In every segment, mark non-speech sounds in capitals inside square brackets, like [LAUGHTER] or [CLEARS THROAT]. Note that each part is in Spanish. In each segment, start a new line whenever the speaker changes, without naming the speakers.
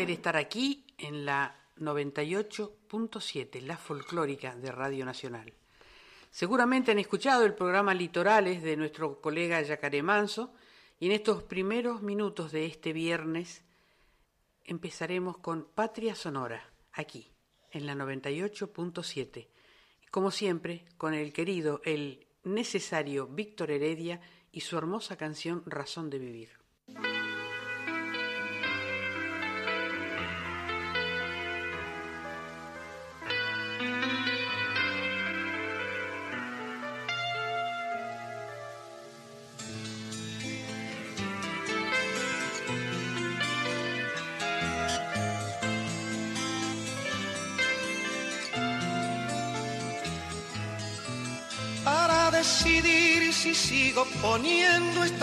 Placer estar aquí en la 98.7, la folclórica de Radio Nacional. Seguramente han escuchado el programa Litorales de nuestro colega Yacaré Manso y en estos primeros minutos de este viernes empezaremos con Patria Sonora, aquí, en la 98.7. Como siempre, con el querido, el necesario Víctor Heredia y su hermosa canción Razón de Vivir.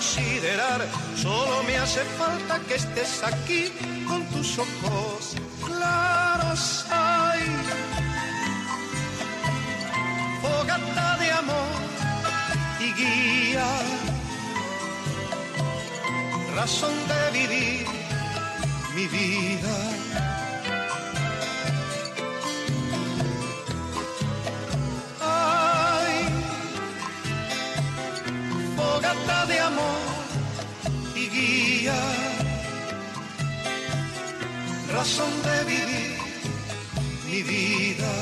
Solo me hace falta que estés aquí con tus ojos claros. Ay, fogata de amor y guía, razón de vivir mi vida razón de vivir mi vida.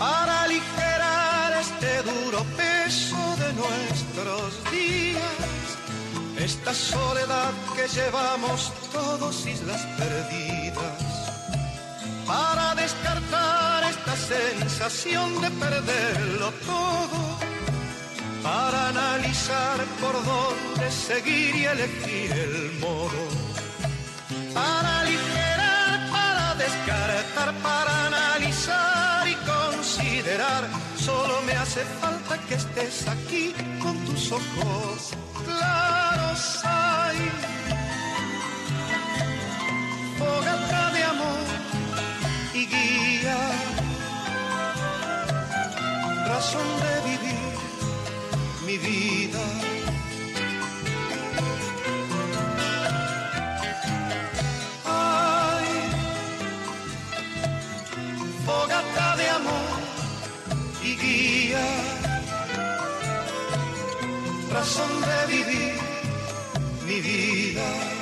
Para aligerar este duro peso de nuestros días, esta soledad que llevamos todos islas perdidas para descartar esta sensación de perderlo todo, para analizar por dónde seguir y elegir el modo, para aligerar, para descartar, para analizar y considerar, solo me hace falta que estés aquí con tus ojos claros, hay fogata de amor y guía, razón de vivir mi vida. Ay, fogata de amor y guía, razón de vivir mi vida.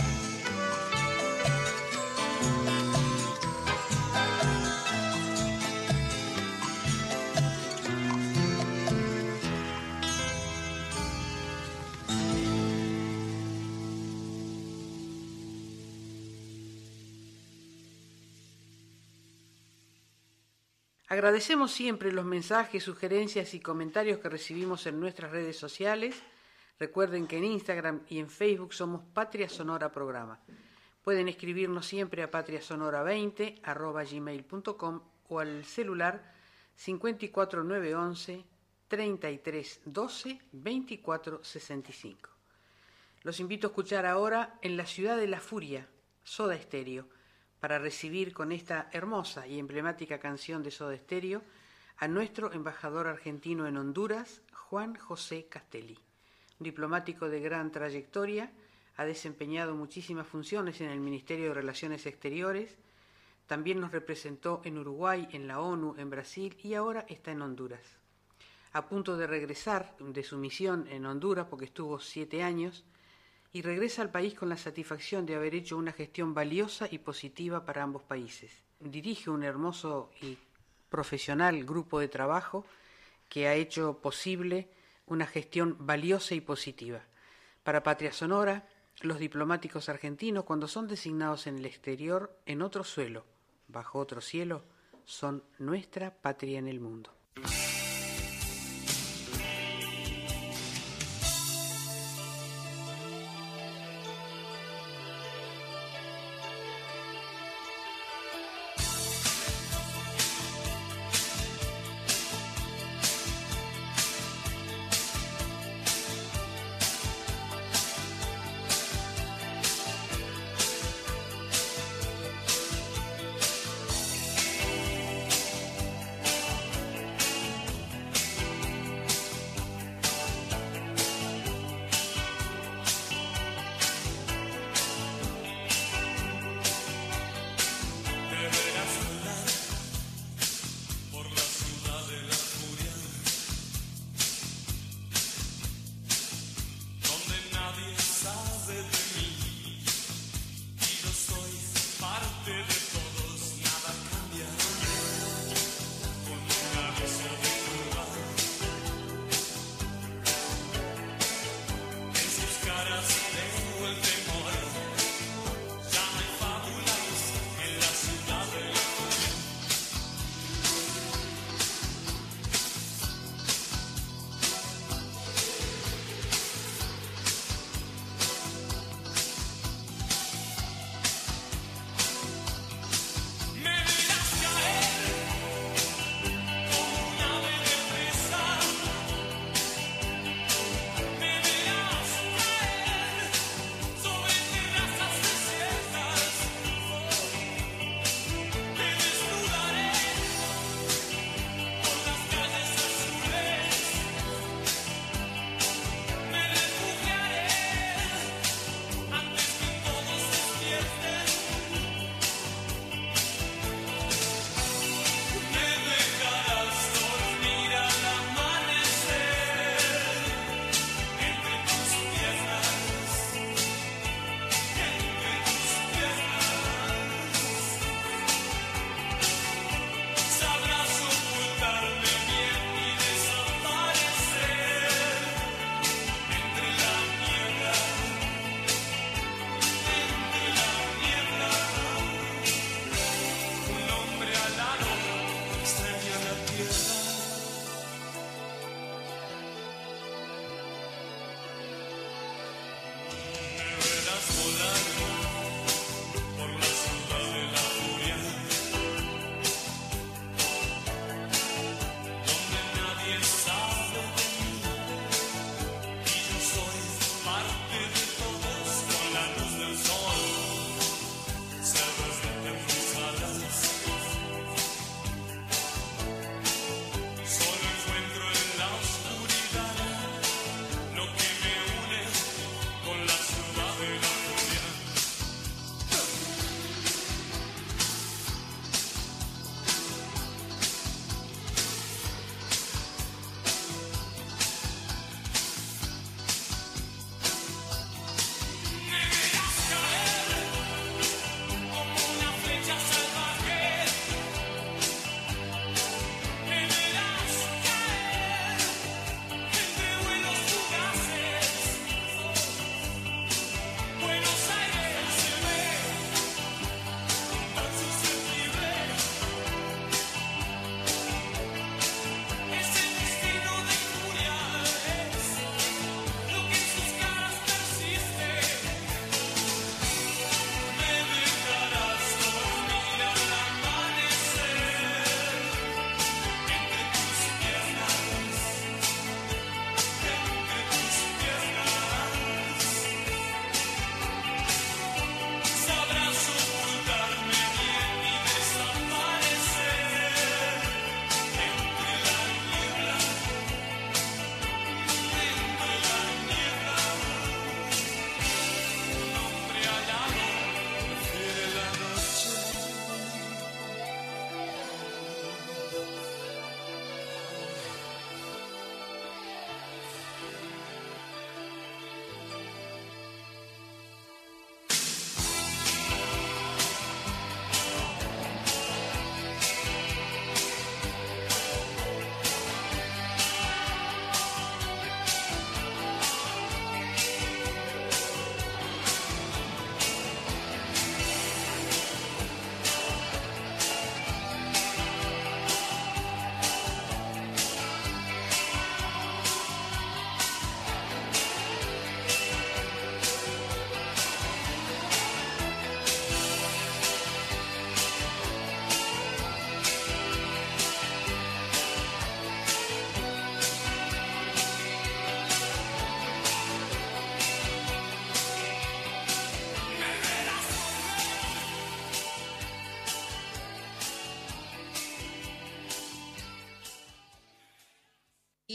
Agradecemos siempre los mensajes, sugerencias y comentarios que recibimos en nuestras redes sociales. Recuerden que en Instagram y en Facebook somos Patria Sonora Programa. Pueden escribirnos siempre a patriasonora20 o al celular 54911 3312 2465. Los invito a escuchar ahora En la ciudad de la furia, Soda Estéreo para recibir con esta hermosa y emblemática canción de Soda a nuestro embajador argentino en Honduras, Juan José Castelli. Un diplomático de gran trayectoria, ha desempeñado muchísimas funciones en el Ministerio de Relaciones Exteriores, también nos representó en Uruguay, en la ONU, en Brasil y ahora está en Honduras. A punto de regresar de su misión en Honduras, porque estuvo siete años, y regresa al país con la satisfacción de haber hecho una gestión valiosa y positiva para ambos países. Dirige un hermoso y profesional grupo de trabajo que ha hecho posible una gestión valiosa y positiva. Para Patria Sonora, los diplomáticos argentinos, cuando son designados en el exterior, en otro suelo, bajo otro cielo, son nuestra patria en el mundo.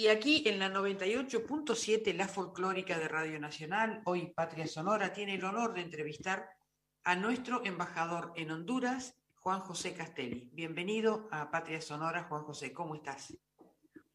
Y aquí en la 98.7, la folclórica de Radio Nacional, hoy Patria Sonora, tiene el honor de entrevistar a nuestro embajador en Honduras, Juan José Castelli. Bienvenido a Patria Sonora, Juan José, ¿cómo estás?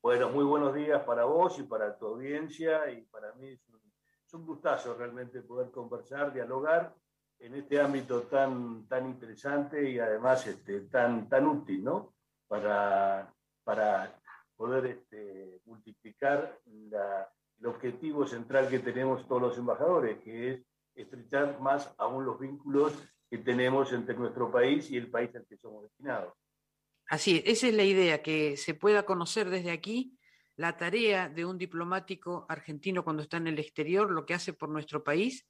Bueno, muy buenos días para vos y para tu audiencia y para mí es un, gustazo realmente poder conversar, dialogar en este ámbito tan, tan interesante y además este, tan, tan útil, ¿no? Para, para poder este, multiplicar el objetivo central que tenemos todos los embajadores, que es estrechar más aún los vínculos que tenemos entre nuestro país y el país al que somos destinados.
Así es, esa es la idea, que se pueda conocer desde aquí la tarea de un diplomático argentino cuando está en el exterior, lo que hace por nuestro país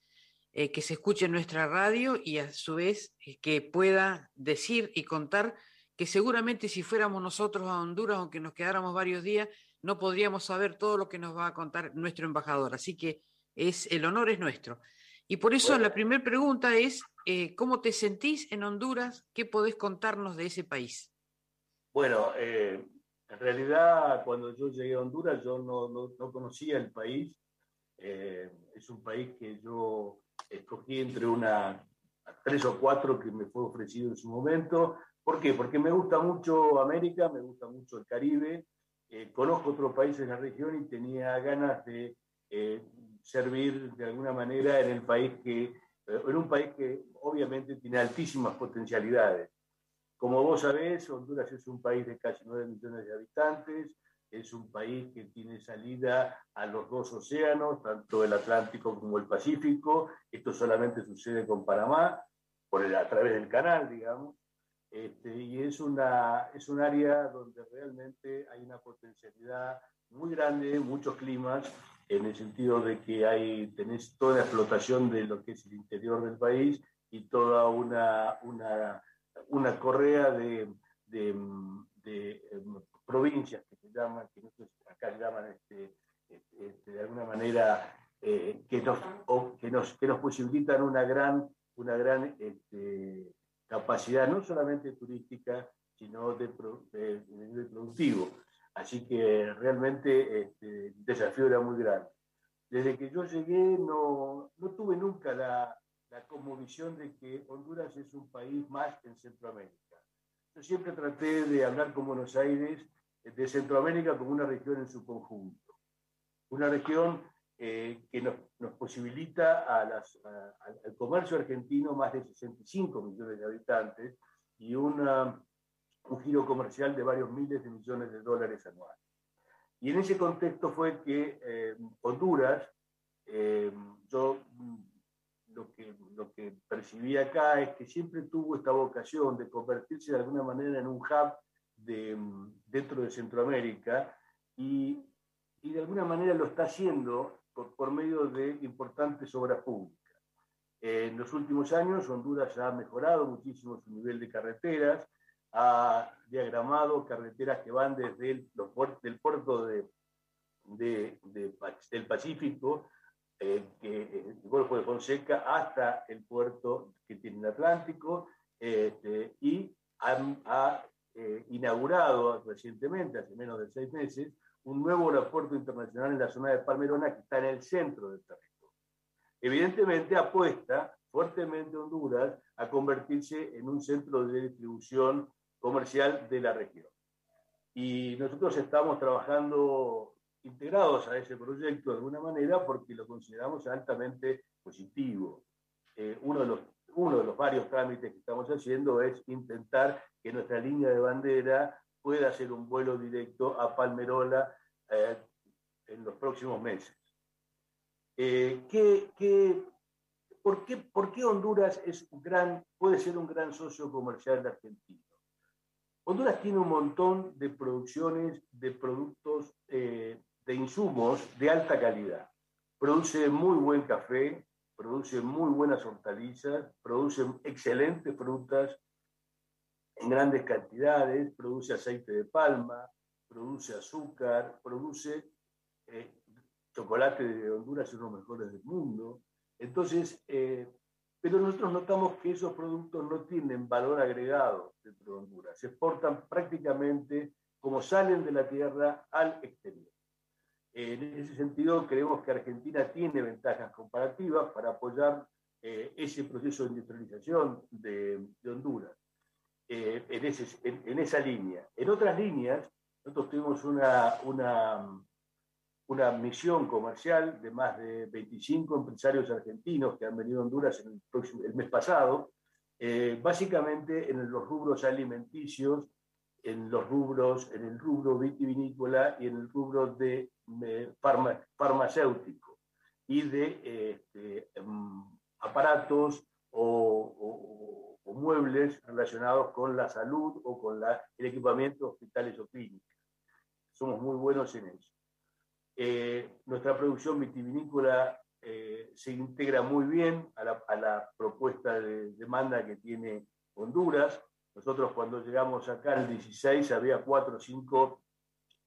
eh, que se escuche en nuestra radio y a su vez eh, que pueda decir y contar que seguramente si fuéramos nosotros a Honduras, aunque nos quedáramos varios días, no podríamos saber todo lo que nos va a contar nuestro embajador. Así que es el honor es nuestro. Y por eso la primera pregunta es, eh, ¿cómo te sentís en Honduras? ¿Qué podés contarnos de ese país?
Bueno, en realidad cuando yo llegué a Honduras yo no, no, conocía el país. es un país que yo escogí entre una, tres o cuatro que me fue ofrecido en su momento. ¿Por qué? Porque me gusta mucho América, me gusta mucho el Caribe, eh, conozco otros países en la región y tenía ganas de eh, servir de alguna manera en el país que, eh, en un país que obviamente tiene altísimas potencialidades. Como vos sabés, Honduras es un país de casi 9 millones de habitantes, es un país que tiene salida a los dos océanos, tanto el Atlántico como el Pacífico. Esto solamente sucede con Panamá, por a través del canal, digamos. Este, y es, una, es un área donde realmente hay una potencialidad muy grande, muchos climas, en el sentido de que hay, tenés toda la explotación de lo que es el interior del país y toda una, una, una correa de, de, de em, provincias que se llaman, que acá llaman este, este, de alguna manera, eh, que, nos, que, nos, que nos posibilitan una gran, una gran este, capacidad, no solamente turística, sino de, de, productivo. Así que realmente este, el desafío era muy grande. Desde que yo llegué no, no tuve nunca la, la visión de que Honduras es un país más en Centroamérica. Yo siempre traté de hablar con Buenos Aires de Centroamérica como una región en su conjunto. Una región eh, que nos, nos posibilita a las, al comercio argentino más de 65 millones de habitantes y una, un giro comercial de varios miles de millones de dólares anuales. Y en ese contexto fue que eh, Honduras, eh, yo mm, lo que, lo que percibí acá es que siempre tuvo esta vocación de convertirse de alguna manera en un hub de, dentro de Centroamérica y, y, de alguna manera lo está haciendo por, por medio de importantes obras públicas. En los últimos años Honduras ha mejorado muchísimo su nivel de carreteras, ha diagramado carreteras que van desde el los del puerto de, de, del Pacífico, eh, el Golfo de Fonseca, hasta el puerto que tiene el Atlántico, este, y ha, ha eh, inaugurado recientemente, hace menos de seis meses, un nuevo aeropuerto internacional en la zona de Palmerona que está en el centro del territorio. Evidentemente apuesta fuertemente Honduras a convertirse en un centro de distribución comercial de la región. Y nosotros estamos trabajando integrados a ese proyecto de alguna manera porque lo consideramos altamente positivo. Eh, uno de los uno de los varios trámites que estamos haciendo es intentar que nuestra línea de bandera pueda hacer un vuelo directo a Palmerola eh, en los próximos meses. Eh, por, qué, por, qué, Honduras es un gran, puede ser un gran socio comercial de Argentina? Honduras tiene un montón de producciones de productos, eh, de insumos de alta calidad. Produce muy buen café, produce muy buenas hortalizas, produce excelentes frutas en grandes cantidades, produce aceite de palma, produce azúcar, produce eh, chocolate de Honduras, uno de los mejores del mundo. Entonces, eh, pero nosotros notamos que esos productos no tienen valor agregado dentro de Honduras, se exportan prácticamente como salen de la tierra al exterior. En ese sentido, creemos que Argentina tiene ventajas comparativas para apoyar eh, ese proceso de industrialización de, Honduras, eh, en, en, esa línea. En otras líneas, nosotros tuvimos una, una, una, misión comercial de más de 25 empresarios argentinos que han venido a Honduras el, el mes pasado, eh, básicamente en los rubros alimenticios, en los rubros, en el rubro vitivinícola y en el rubro de farmacéutico y de este, em, aparatos o, muebles relacionados con la salud o con la, el equipamiento de hospitales o clínicas. Somos muy buenos en eso. Eh, nuestra producción vitivinícola eh, se integra muy bien a la, a la, propuesta de demanda que tiene Honduras. Nosotros cuando llegamos acá en el 16 había cuatro o cinco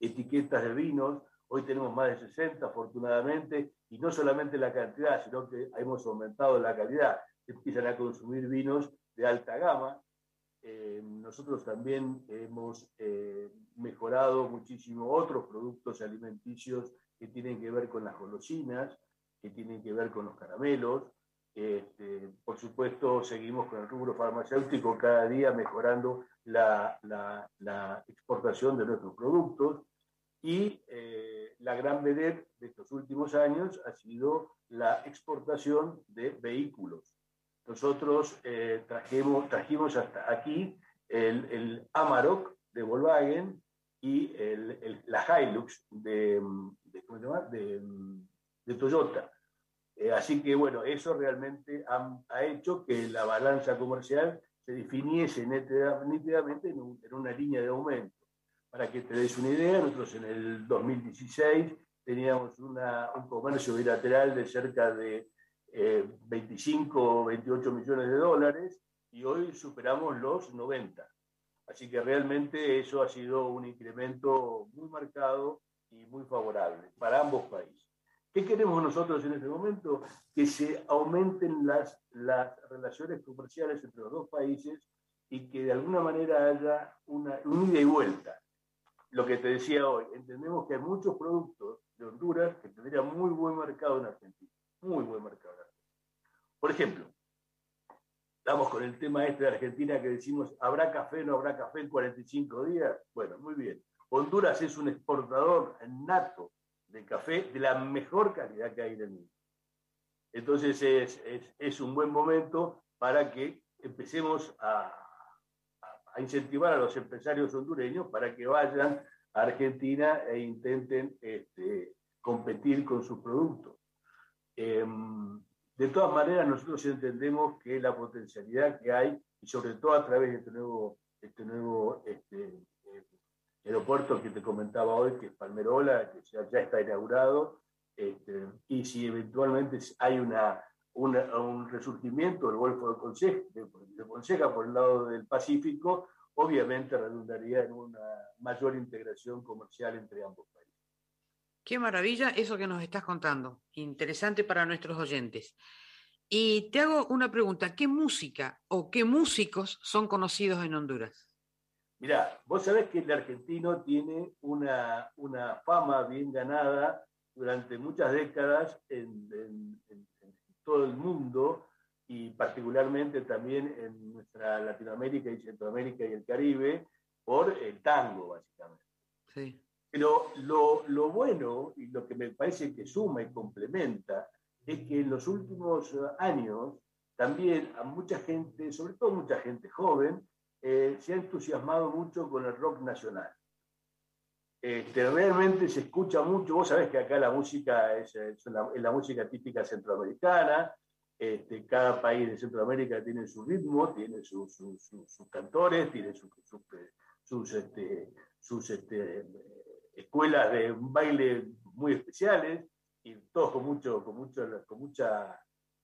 etiquetas de vinos, hoy tenemos más de 60 afortunadamente, y no solamente la cantidad, sino que hemos aumentado la calidad. Empiezan a consumir vinos de alta gama. Eh, nosotros también hemos eh, mejorado muchísimo otros productos alimenticios que tienen que ver con las golosinas, que tienen que ver con los caramelos. Este, por supuesto, seguimos con el rubro farmacéutico cada día mejorando la, exportación de nuestros productos y eh, la gran vedette de estos últimos años ha sido la exportación de vehículos. Nosotros eh, trajimos, hasta aquí el, Amarok de Volkswagen y la Hilux de, Toyota. Eh, así que bueno, eso realmente ha, hecho que la balanza comercial se definiese nítidamente en, en una línea de aumento. Para que te des una idea, nosotros en el 2016 teníamos un comercio bilateral de cerca de 25 o 28 millones de dólares y hoy superamos los 90. Así que realmente eso ha sido un incremento muy marcado y muy favorable para ambos países. ¿Qué queremos nosotros en este momento? Que se aumenten las, las relaciones comerciales entre los dos países y que de alguna manera haya una, un ida y vuelta lo que te decía hoy, entendemos que hay muchos productos de Honduras que tendrían muy buen mercado en Argentina, muy buen mercado en Argentina. Por ejemplo, estamos con el tema este de Argentina que decimos, ¿habrá café no habrá café en 45 días? Bueno, muy bien. Honduras es un exportador nato de café de la mejor calidad que hay en el mundo. Entonces es, es un buen momento para que empecemos a, a incentivar a los empresarios hondureños para que vayan a Argentina e intenten este, competir con sus productos. Em, de todas maneras, nosotros entendemos que la potencialidad que hay, y sobre todo a través de este nuevo, este nuevo este, eh, aeropuerto que te comentaba hoy, que es Palmerola, que ya, ya está inaugurado, este, y si eventualmente hay una un resurgimiento del Golfo de Conseja, de, por el lado del Pacífico, obviamente redundaría en una mayor integración comercial entre ambos países.
Qué maravilla eso que nos estás contando, interesante para nuestros oyentes. Y te hago una pregunta, ¿qué música o qué músicos son conocidos en Honduras?
Mirá, vos sabés que el argentino tiene una, una fama bien ganada durante muchas décadas en, en todo el mundo y particularmente también en nuestra Latinoamérica y Centroamérica y el Caribe por el tango, básicamente. Sí. Pero lo, lo, bueno y lo que me parece que suma y complementa es que en los últimos años también a mucha gente, sobre todo mucha gente joven, eh, se ha entusiasmado mucho con el rock nacional. Este, realmente se escucha mucho, vos sabés que acá la música es, la, música típica centroamericana, este, cada país de Centroamérica tiene su ritmo, tiene sus cantores, tiene sus, sus, este, este, escuelas de baile muy especiales, y todos con, mucho, con, mucho, con, mucha,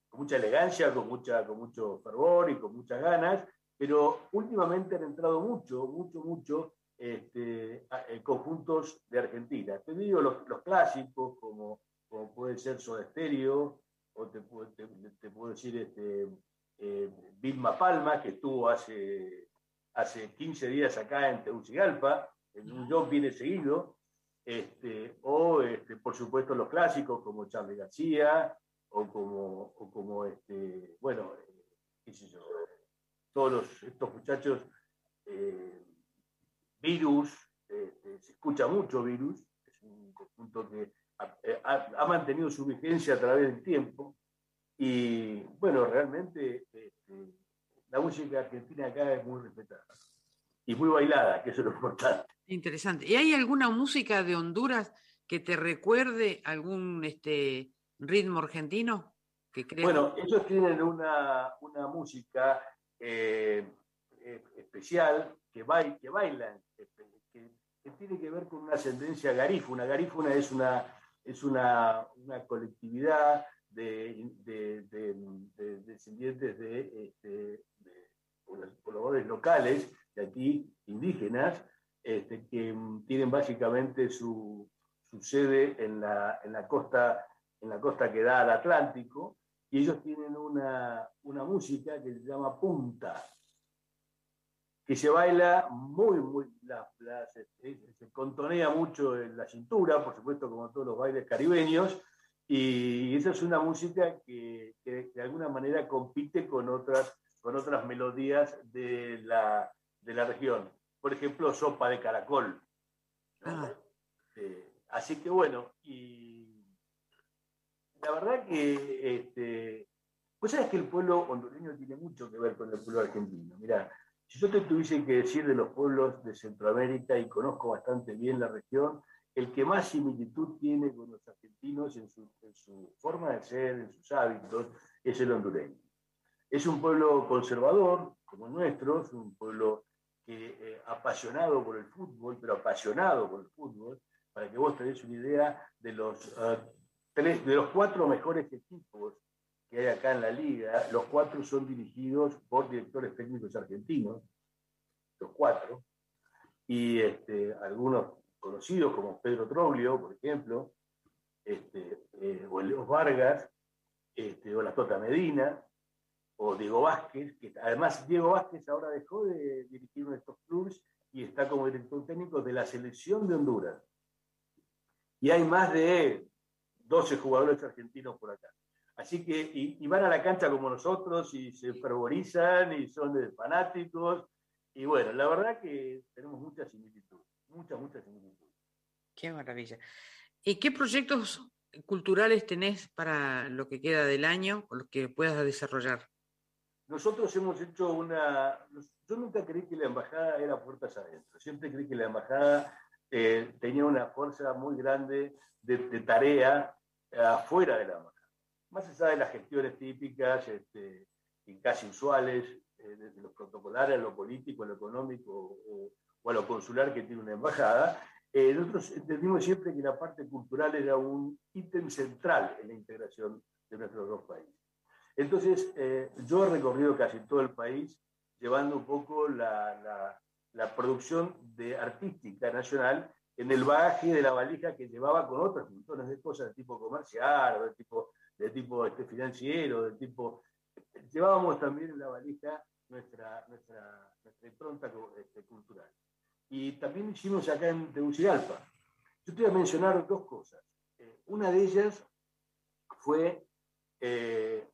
con mucha elegancia, con, mucha, con mucho fervor y con muchas ganas, pero últimamente han entrado mucho, mucho, mucho este, eh, conjuntos de Argentina. Te digo los, los clásicos, como, como, puede ser Soda Stereo, o te, te, puedo decir este, eh, Vilma Palma, que estuvo hace, hace 15 días acá en Tegucigalpa, en un show viene seguido. Este, o este, por supuesto los clásicos como Charlie García, o como, este, bueno, qué sé yo, todos estos muchachos, eh, Virus, este, se escucha mucho Virus, es un conjunto que ha, mantenido su vigencia a través del tiempo, y bueno, realmente la música argentina acá es muy respetada y muy bailada, que eso es lo importante.
Interesante. ¿Y hay alguna música de Honduras que te recuerde algún este, ritmo argentino? Que
Bueno, ellos tienen una, música eh, eh, especial que, que bailan, este, que, tiene que ver con una ascendencia garífuna. Garífuna es una, es una, colectividad de, descendientes de, este, pobladores locales, de aquí indígenas, este, que tienen básicamente su, su sede en la, en la costa en la costa que da al Atlántico, y ellos tienen una, música que se llama punta, que se baila muy, muy, se, contonea mucho en la cintura, por supuesto, como todos los bailes caribeños, y esa es una música que, de alguna manera compite con otras, con otras melodías de la, región. Por ejemplo, sopa de caracol. Ah. Eh, así que bueno, y la verdad que, este, pues sabes que el pueblo hondureño tiene mucho que ver con el pueblo argentino. Mira, si yo te tuviese que decir de los pueblos de Centroamérica, y conozco bastante bien la región, el que más similitud tiene con los argentinos en su, forma de ser, en sus hábitos, es el hondureño. Es un pueblo conservador, como el nuestro, es un pueblo eh, apasionado por el fútbol, pero apasionado por el fútbol, para que vos tenés una idea de los ah, de los cuatro mejores equipos que hay acá en la liga, los cuatro son dirigidos por directores técnicos argentinos, los cuatro, y este, algunos conocidos como Pedro Troglio, por ejemplo, este, eh, o Leos Vargas, este, o la Tota Medina, o Diego Vázquez, que además Diego Vázquez ahora dejó de dirigir uno de estos clubes y está como director técnico de la selección de Honduras. Y hay más de 12 jugadores argentinos por acá. Así que, y, van a la cancha como nosotros y se fervorizan y son fanáticos. Y bueno, la verdad que tenemos mucha similitud, mucha, mucha similitud.
Qué maravilla. ¿Y qué proyectos culturales tenés para lo que queda del año o lo que puedas desarrollar?
Nosotros hemos hecho una... Yo nunca creí que la embajada era puertas adentro. Siempre creí que la embajada eh, tenía una fuerza muy grande de, tarea afuera de la embajada. Más allá de las gestiones típicas este, y casi usuales, eh, desde lo protocolares a lo político, a lo económico o, a lo consular que tiene una embajada, eh, nosotros entendimos siempre que la parte cultural era un ítem central en la integración de nuestros dos países. Entonces, eh, yo he recorrido casi todo el país llevando un poco la, la, producción de artística nacional en el bagaje de la valija que llevaba con otras montones de cosas de tipo comercial, de tipo, de tipo este, financiero, de tipo... Llevábamos también en la valija nuestra, nuestra, nuestra impronta este, cultural. Y también hicimos acá en Tegucigalpa. Yo te voy a mencionar dos cosas. Eh, una de ellas fue, eh,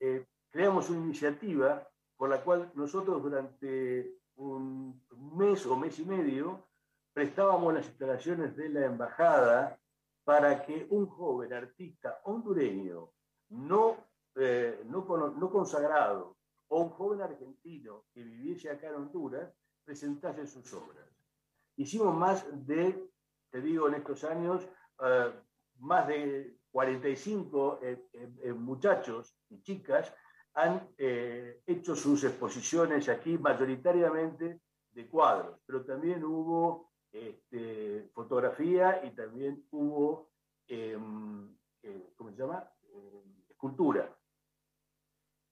eh, creamos una iniciativa por la cual nosotros durante un mes o mes y medio prestábamos las instalaciones de la embajada para que un joven artista hondureño no, eh, no, no, consagrado o un joven argentino que viviese acá en Honduras presentase sus obras. Hicimos más de, te digo, en estos años, eh, más de 45 eh, muchachos y chicas han hecho sus exposiciones aquí mayoritariamente de cuadros, pero también hubo este, fotografía y también hubo, em, eh, ¿cómo se llama? Em, escultura.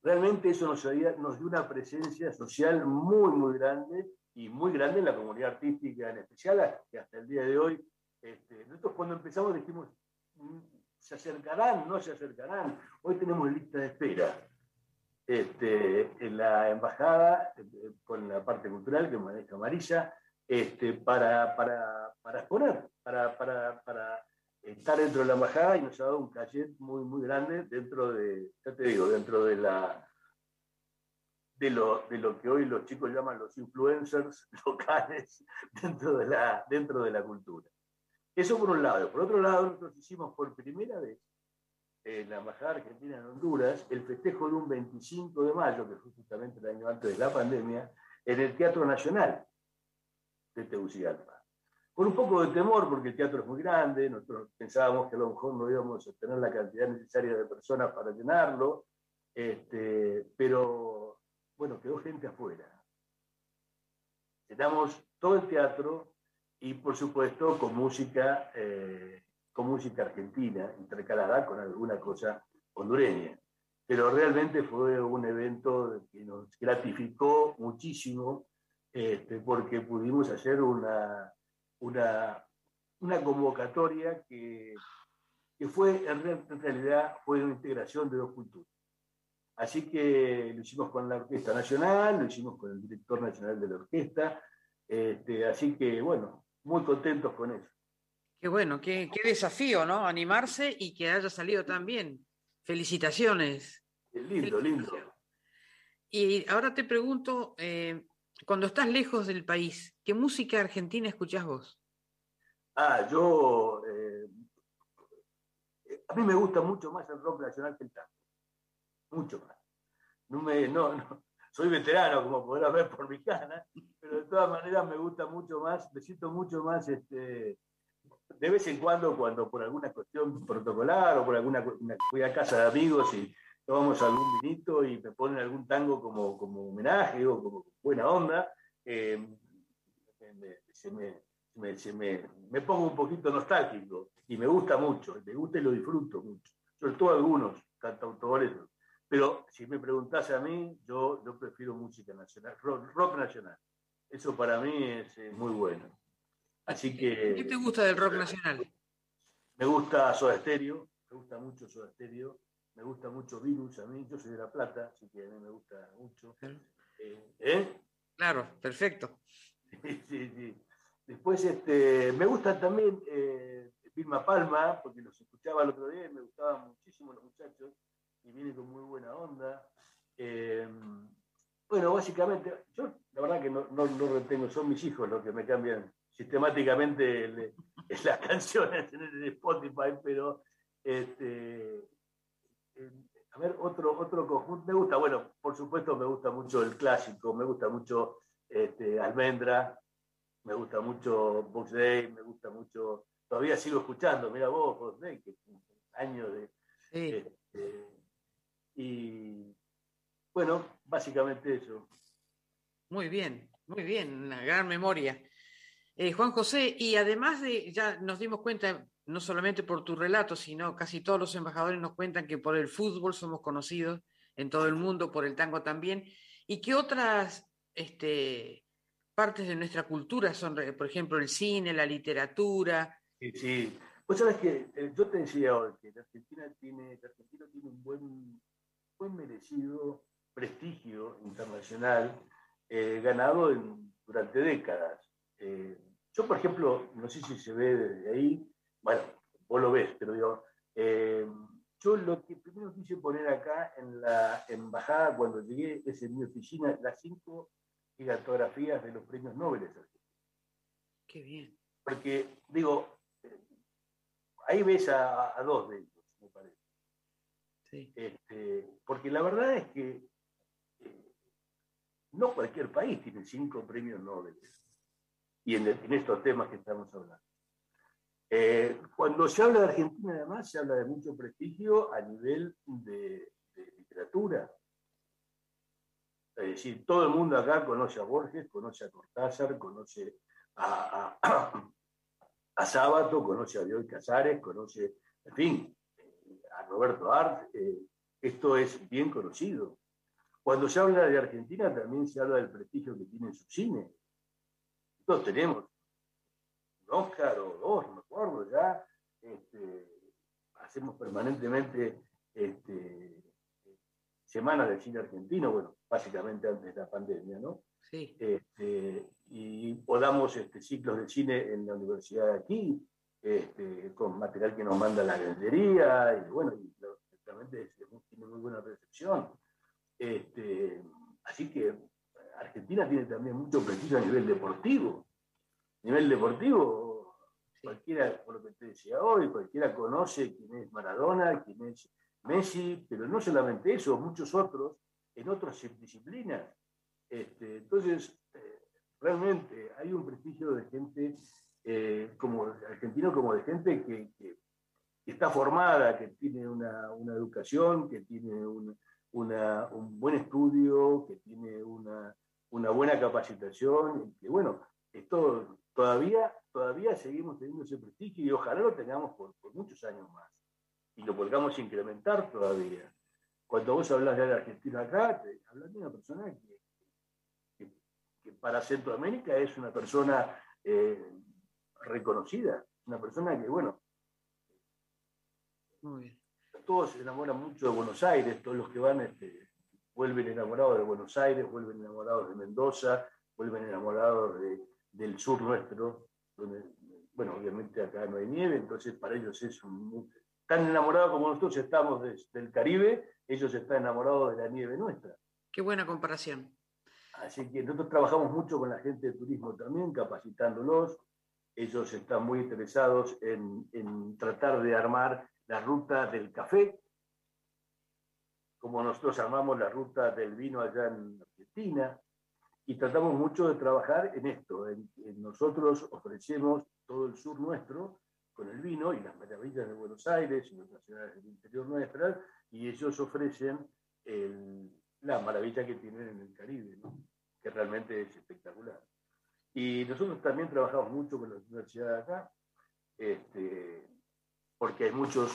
Realmente eso nos, nos dio una presencia social muy, muy grande y muy grande en la comunidad artística en especial, que hasta el día de hoy, este, nosotros cuando empezamos dijimos, mm, ¿se acercarán? ¿No se acercarán? Hoy tenemos lista de espera. Este, en la embajada, eh, con la parte cultural que maneja Marisa, este, para, para, para exponer, para, para, para estar dentro de la embajada y nos ha dado un cachet muy, muy grande dentro de, ya te digo, dentro de la de lo, de lo que hoy los chicos llaman los influencers [LAUGHS] locales dentro de la, dentro de la cultura. Eso por un lado. Por otro lado, nosotros hicimos por primera vez en la Embajada Argentina en Honduras el festejo de un 25 de mayo, que fue justamente el año antes de la pandemia, en el Teatro Nacional de Tegucigalpa con un poco de temor, porque el teatro es muy grande, nosotros pensábamos que a lo mejor no íbamos a tener la cantidad necesaria de personas para llenarlo, este, pero bueno, quedó gente afuera. Llenamos todo el teatro y por supuesto con música, eh, con música argentina, intercalada con alguna cosa hondureña. Pero realmente fue un evento que nos gratificó muchísimo este, porque pudimos hacer una, una, una convocatoria que, que fue, en realidad, fue una integración de dos culturas. Así que lo hicimos con la Orquesta Nacional, lo hicimos con el director nacional de la orquesta, este, así que bueno, muy contentos con eso.
Qué bueno, qué, qué, desafío, ¿no? Animarse y que haya salido tan bien. Felicitaciones.
lindo, lindo.
Y ahora te pregunto, eh, cuando estás lejos del país, ¿qué música argentina escuchás vos?
Ah, yo. Eh, a mí me gusta mucho más el rock nacional que el tango. Mucho más. No me, no, no, soy veterano, como podrás ver por mi cara, pero de todas maneras me gusta mucho más, me siento mucho más. Este, de vez en cuando, cuando por alguna cuestión protocolar o por alguna. Voy a casa de amigos y tomamos algún vinito y me ponen algún tango como, como homenaje o como buena onda, eh, me, me, pongo un poquito nostálgico y me gusta mucho, me gusta y lo disfruto mucho, sobre todo algunos cantautores, pero si me preguntase a mí, yo, yo prefiero música nacional, rock, nacional. Eso para mí es, muy bueno. Así que...
¿Qué te gusta del rock nacional?
Me gusta Soda Stereo, me gusta mucho Soda Stereo, me gusta mucho Virus a mí, yo soy de La Plata, así que a mí me gusta mucho.
Eh, ¿eh? Claro, perfecto. [LAUGHS]
sí, sí. Después este, me gusta también eh, Vilma Palma, porque los escuchaba el otro día y me gustaban muchísimo los muchachos y viene con muy buena onda. Eh, bueno, básicamente, yo la verdad que no, no, no, retengo, son mis hijos los que me cambian sistemáticamente [LAUGHS] las canciones en el Spotify, pero este, a ver, otro, otro conjunto. Me gusta, bueno, por supuesto me gusta mucho el clásico, me gusta mucho este, Almendra, me gusta mucho Box Day, me gusta mucho. Todavía sigo escuchando, mira vos, Box Day, que años de. Este, y bueno, básicamente eso.
Muy bien, muy bien, una gran memoria. Eh, Juan José, y además de, ya nos dimos cuenta, no solamente por tu relato, sino casi todos los embajadores nos cuentan que por el fútbol somos conocidos en todo el mundo, por el tango también, y que otras este, partes de nuestra cultura son, por ejemplo, el cine, la literatura.
Sí, sí. Vos sabés que eh, yo te decía hoy que la Argentina tiene, tiene un buen, buen merecido prestigio internacional eh, ganado durante décadas. Eh, yo, por ejemplo, no sé si se ve desde ahí, bueno, vos lo ves, pero digo, yo lo que primero quise poner acá en la embajada cuando llegué es en mi oficina las cinco gigantografías de los premios Nobel.
Qué bien.
Porque, digo, ahí ves a, dos de ellos, me parece. Este, porque la verdad es que eh, no cualquier país tiene cinco premios Nobel. Y en, estos temas que estamos hablando. Eh, cuando se habla de Argentina, además, se habla de mucho prestigio a nivel de literatura, es decir, todo el mundo acá conoce a Borges, conoce a Cortázar, conoce a, a, [CLEARS THROAT] Sábato, conoce a Bioy Casares, conoce, en fin, a Roberto Art. Eh, esto es bien conocido. Cuando se habla de Argentina también se habla del prestigio que tiene su cine. Nosotros tenemos un Oscar o dos, no me acuerdo ya. Este, hacemos permanentemente este, semanas del cine argentino, bueno, básicamente antes de la pandemia, ¿no?
Sí.
Este, y o damos este, ciclos de cine en la universidad de aquí, este, con material que nos manda la galería, y bueno, y realmente tiene muy buena recepción. Este, así que Argentina tiene también mucho prestigio a nivel deportivo. A nivel deportivo, cualquiera, por lo que te decía hoy, cualquiera conoce quién es Maradona, quién es Messi, pero no solamente eso, muchos otros en otras disciplinas. Este, entonces, eh, realmente hay un prestigio de gente eh, como argentino, como de gente que, está formada, que tiene una, educación, que tiene un, buen estudio, que tiene una, buena capacitación, y que bueno, esto todavía, todavía seguimos teniendo ese prestigio y ojalá lo tengamos por, muchos años más. Y lo podamos incrementar todavía. Cuando vos hablas de Argentina acá, hablas de una persona que que para Centroamérica es una persona eh, reconocida, una persona que, bueno, todos se enamoran mucho de Buenos Aires, todos los que van este, vuelven enamorados de Buenos Aires, vuelven enamorados de Mendoza, vuelven enamorados del sur nuestro, donde, bueno, obviamente acá no hay nieve, entonces para ellos es un, tan enamorado como nosotros estamos del Caribe, ellos están enamorados de la nieve nuestra.
Qué buena comparación.
Así que nosotros trabajamos mucho con la gente de turismo también, capacitándolos. Ellos están muy interesados en, tratar de armar la ruta del café, como nosotros armamos la ruta del vino allá en Argentina, y tratamos mucho de trabajar en esto. nosotros ofrecemos todo el sur nuestro con el vino y las maravillas de Buenos Aires y las ciudades del interior nuestras, y ellos ofrecen el, la maravilla que tienen en el Caribe, que realmente es espectacular. Y nosotros también trabajamos mucho con la universidad de acá, este, porque hay muchos,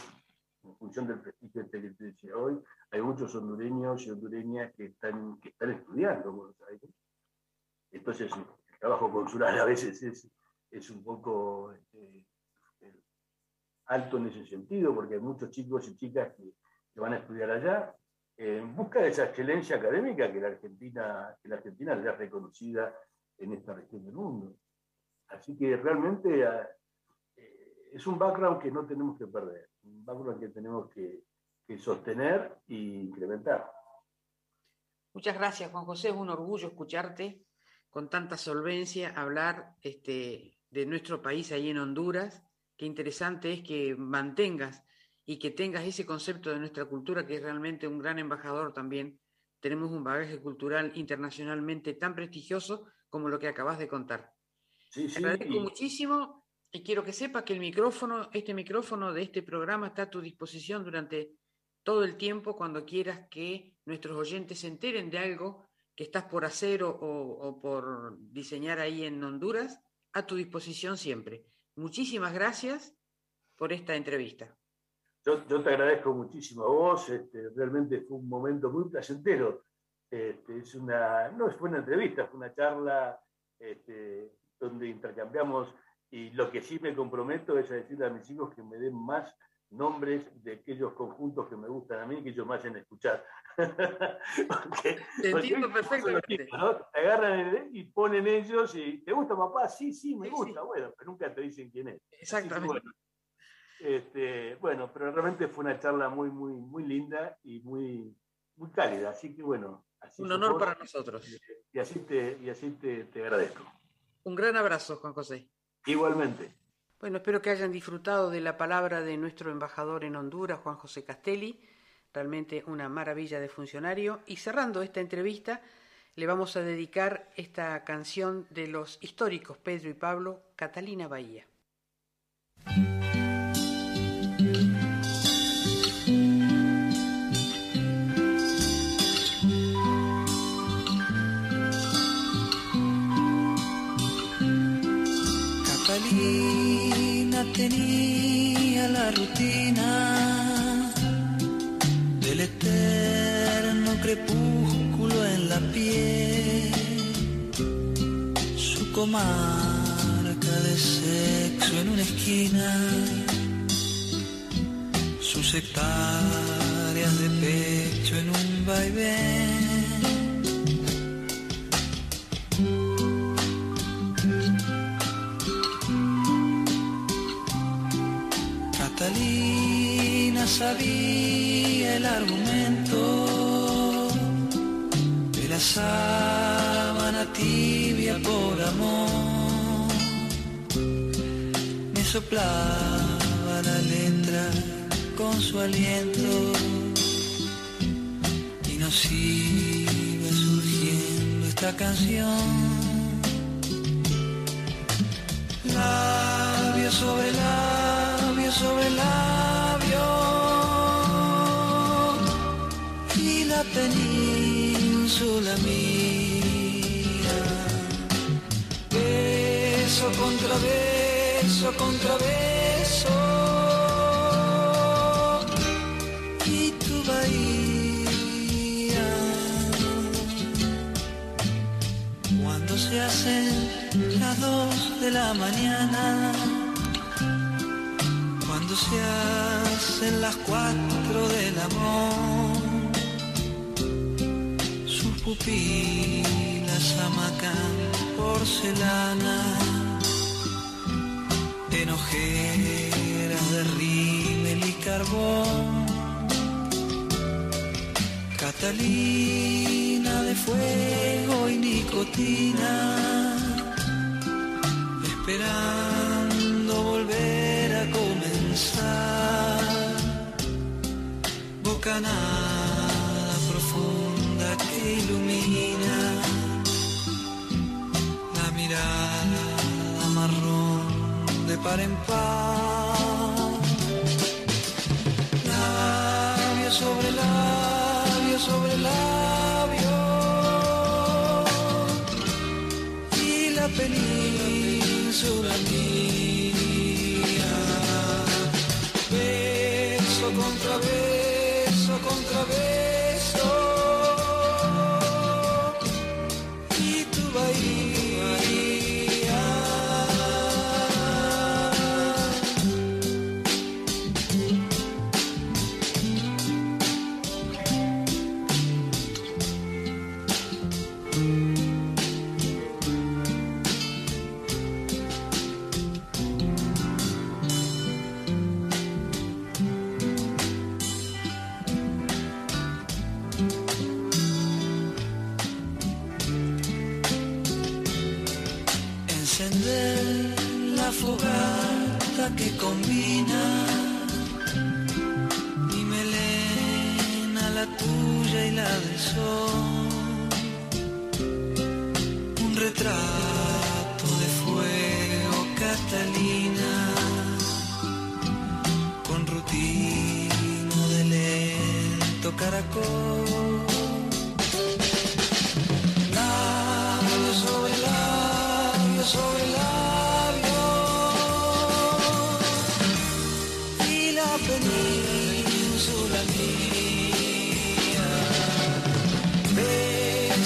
en función del prestigio este que te decía hoy, hay muchos hondureños y hondureñas que están, que están estudiando. Entonces, el trabajo consular a veces es, es un poco este, alto en ese sentido, porque hay muchos chicos y chicas que, que van a estudiar allá en busca de esa excelencia académica que la Argentina, que la Argentina reconocida en esta región del mundo. Así que realmente eh, es un background que no tenemos que perder, un background que tenemos que, sostener e incrementar.
Muchas gracias, Juan José. Es un orgullo escucharte con tanta solvencia hablar este, de nuestro país ahí en Honduras. Qué interesante es que mantengas y que tengas ese concepto de nuestra cultura, que es realmente un gran embajador también. Tenemos un bagaje cultural internacionalmente tan prestigioso como lo que acabas de contar.
Sí, sí,
agradezco muchísimo y quiero que sepas que el micrófono, este micrófono de este programa está a tu disposición durante todo el tiempo cuando quieras que nuestros oyentes se enteren de algo que estás por hacer o, o por diseñar ahí en Honduras, a tu disposición siempre. Muchísimas gracias por esta entrevista.
Yo, te agradezco muchísimo a vos, este, realmente fue un momento muy placentero. Este, es una, no fue una entrevista, fue una charla este, donde intercambiamos y lo que sí me comprometo es a decirle a mis hijos que me den más nombres de aquellos conjuntos que me gustan a mí que ellos me hacen escuchar. [LAUGHS]
porque, te entiendo perfectamente.
Te agarran y ponen ellos y ¿te gusta papá? Sí, sí, me gusta. Bueno, pero nunca te dicen quién es.
Exactamente.
Este, bueno, pero realmente fue una charla muy, muy, muy linda y muy, muy cálida. Así que bueno.
Un honor para nosotros.
Y así, te, y así te, te agradezco.
Un gran abrazo, Juan José.
Igualmente.
Bueno, espero que hayan disfrutado de la palabra de nuestro embajador en Honduras, Juan José Castelli. Realmente una maravilla de funcionario. Y cerrando esta entrevista, le vamos a dedicar esta canción de los históricos Pedro y Pablo, Catalina Bahía.
Tenía la rutina del eterno crepúsculo en la piel, su comarca de sexo en una esquina, sus hectáreas de pecho en un vaivén. Catalina sabía el argumento de la sábana tibia por amor. Me soplaba la letra con su aliento y nos sigue surgiendo esta canción. Labio sobre labio sobre labio la península mía. Beso contra beso contra beso y tu bahía. Cuando se hacen las dos de la mañana, cuando se hacen las cuatro del amor, pupilas amacan porcelana en ojeras de rímel y carbón. Catalina de fuego y nicotina, esperando volver a comenzar. Bocanada ilumina la mirada marrón de par en par. Labio sobre labio sobre labio y la península mía. Beso contra beso contra beso La fogata que combina mi melena, la tuya y la del sol. Un retrato de fuego, Catalina, con rutino de lento caracol.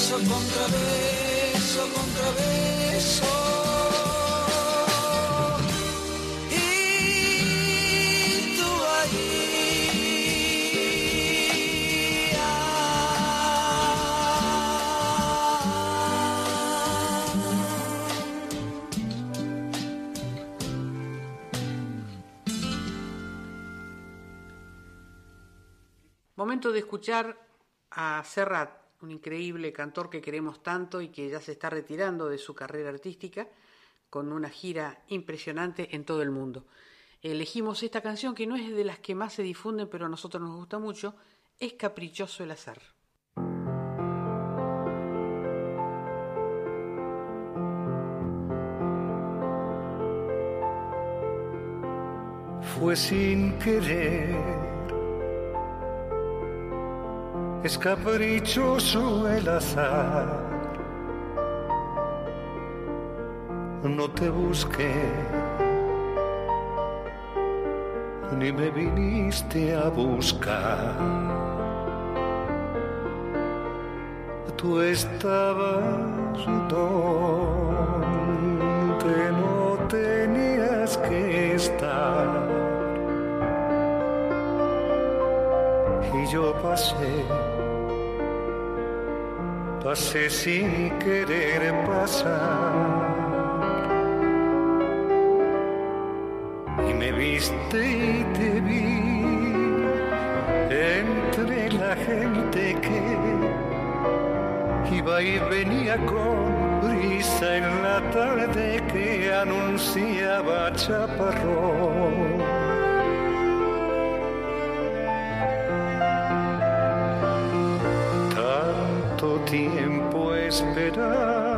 Beso contra beso contra beso.
Momento de escuchar a Serrat, un increíble cantor que queremos tanto y que ya se está retirando de su carrera artística con una gira impresionante en todo el mundo. Elegimos esta canción que no es de las que más se difunden, pero a nosotros nos gusta mucho, es Caprichoso el azar.
fue sin querer. Es caprichoso el azar. No te busqué, ni me viniste a buscar. Tú estabas donde no tenías que estar. Y yo pasé pasé sin querer pasar. Y me viste y te vi entre la gente que iba y venía con brisa en la tarde que anunciaba chaparrón. Tiempo esperándote.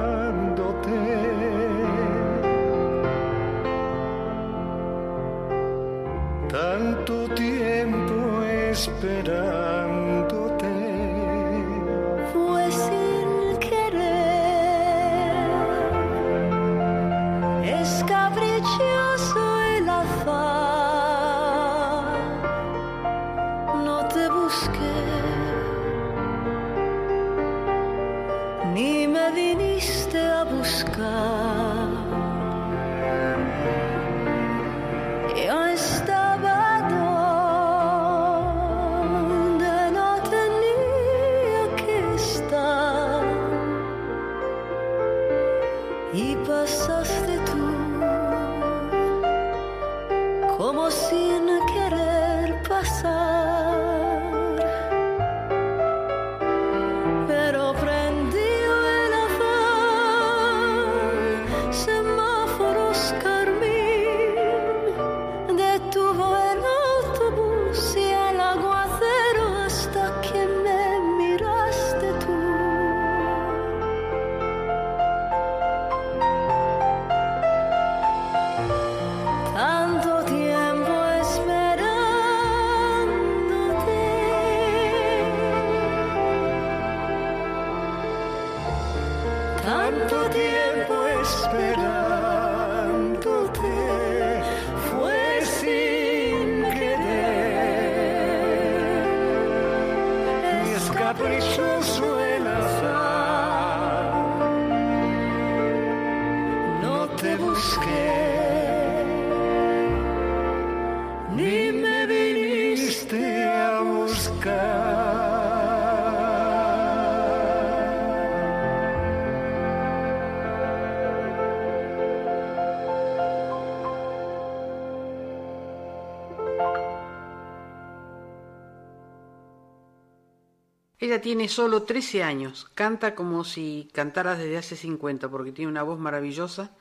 Ella tiene solo 13 años, canta como si cantara desde hace 50 porque tiene una voz maravillosa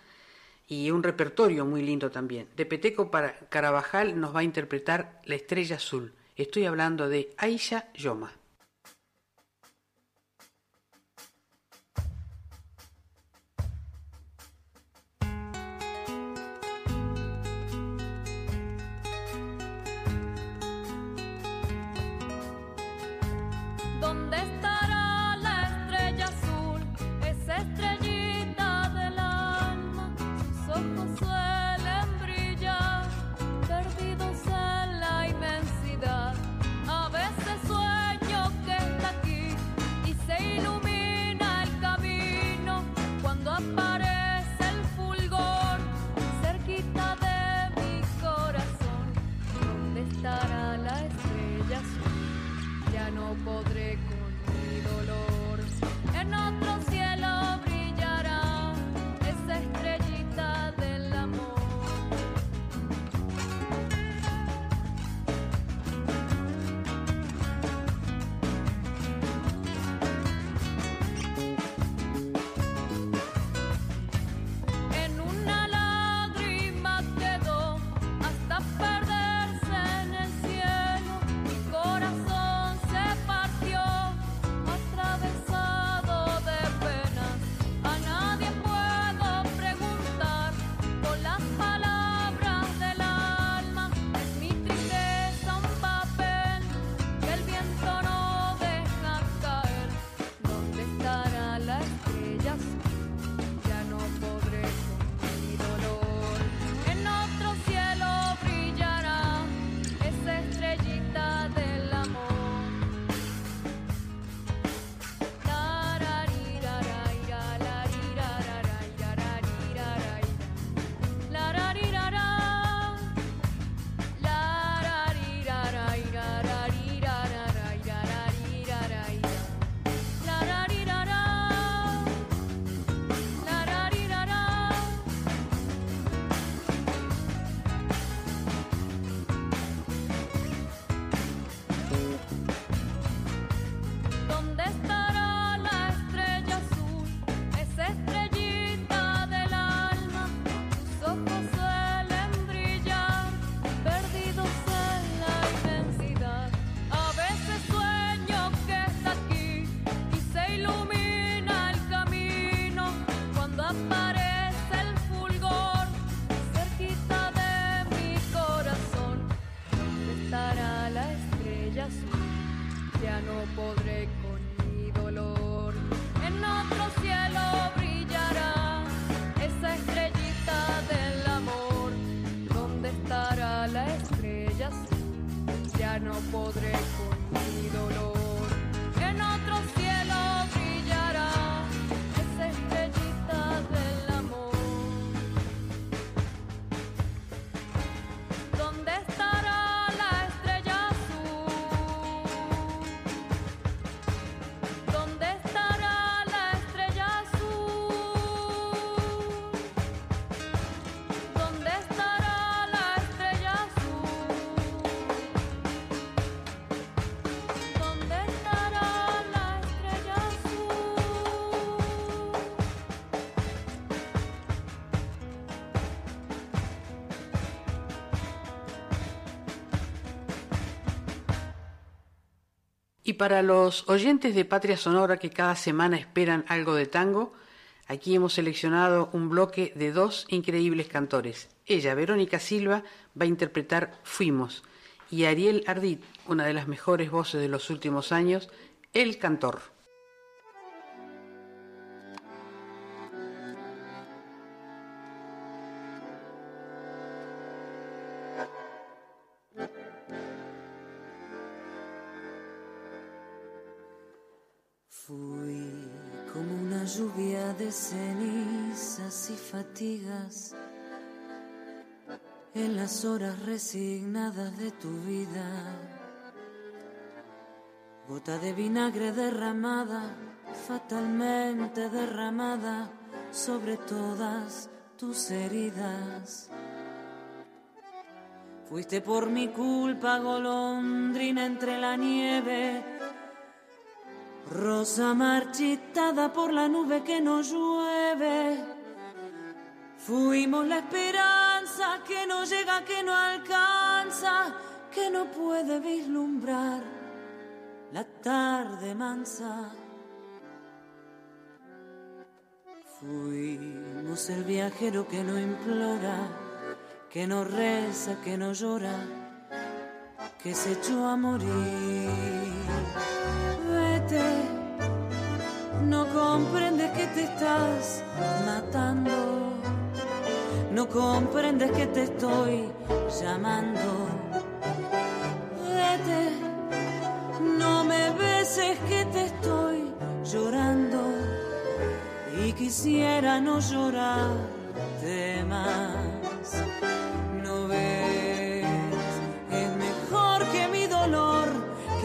y un repertorio muy lindo también. De Peteco para Carabajal nos va a interpretar La Estrella Azul. Estoy hablando de Aisha Yoma. Para los oyentes de Patria Sonora que cada semana esperan algo de tango, aquí hemos seleccionado un bloque de dos increíbles cantores. Ella, Verónica Silva, va a interpretar Fuimos y Ariel Ardit, una de las mejores voces de los últimos años, El Cantor.
Fui como una lluvia de cenizas y fatigas en las horas resignadas de tu vida. Gota de vinagre derramada, fatalmente derramada sobre todas tus heridas. Fuiste por mi culpa golondrina entre la nieve Rosa marchitada por la nube que no llueve. Fuimos la esperanza que no llega, que no alcanza, que no puede vislumbrar la tarde mansa. Fuimos el viajero que no implora, que no reza, que no llora, que se echó a morir no comprendes que te estás matando, no comprendes que te estoy llamando. Vete, no me beses que te estoy llorando y quisiera no llorarte más. No ves,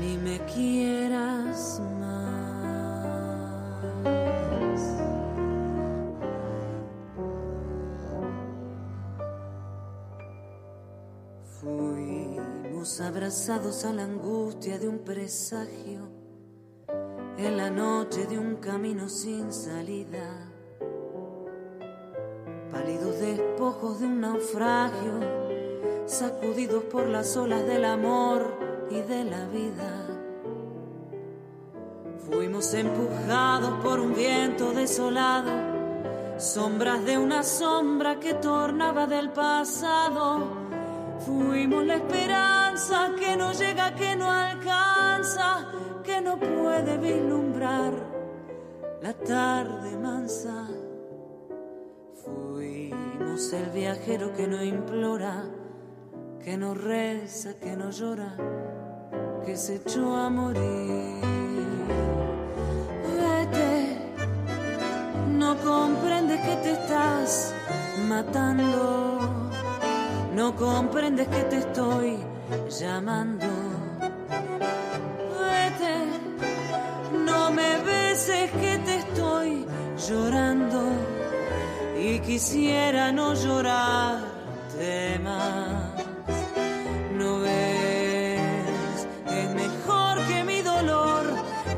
ni me quieras abrazados a la angustia de un presagio, en la noche de un camino sin salida, pálidos despojos de un naufragio, sacudidos por las olas del amor y de la vida. Fuimos empujados por un viento desolado, sombras de una sombra que tornaba del pasado Fuimos la esperanza que no llega, que no alcanza, que no puede vislumbrar la tarde mansa. Fuimos el viajero que no implora, que no reza, que no llora, que se echó a morir. Vete, no comprendes que te estás matando no comprendes que te estoy llamando. Vete, no me beses que te estoy llorando y quisiera no llorarte más.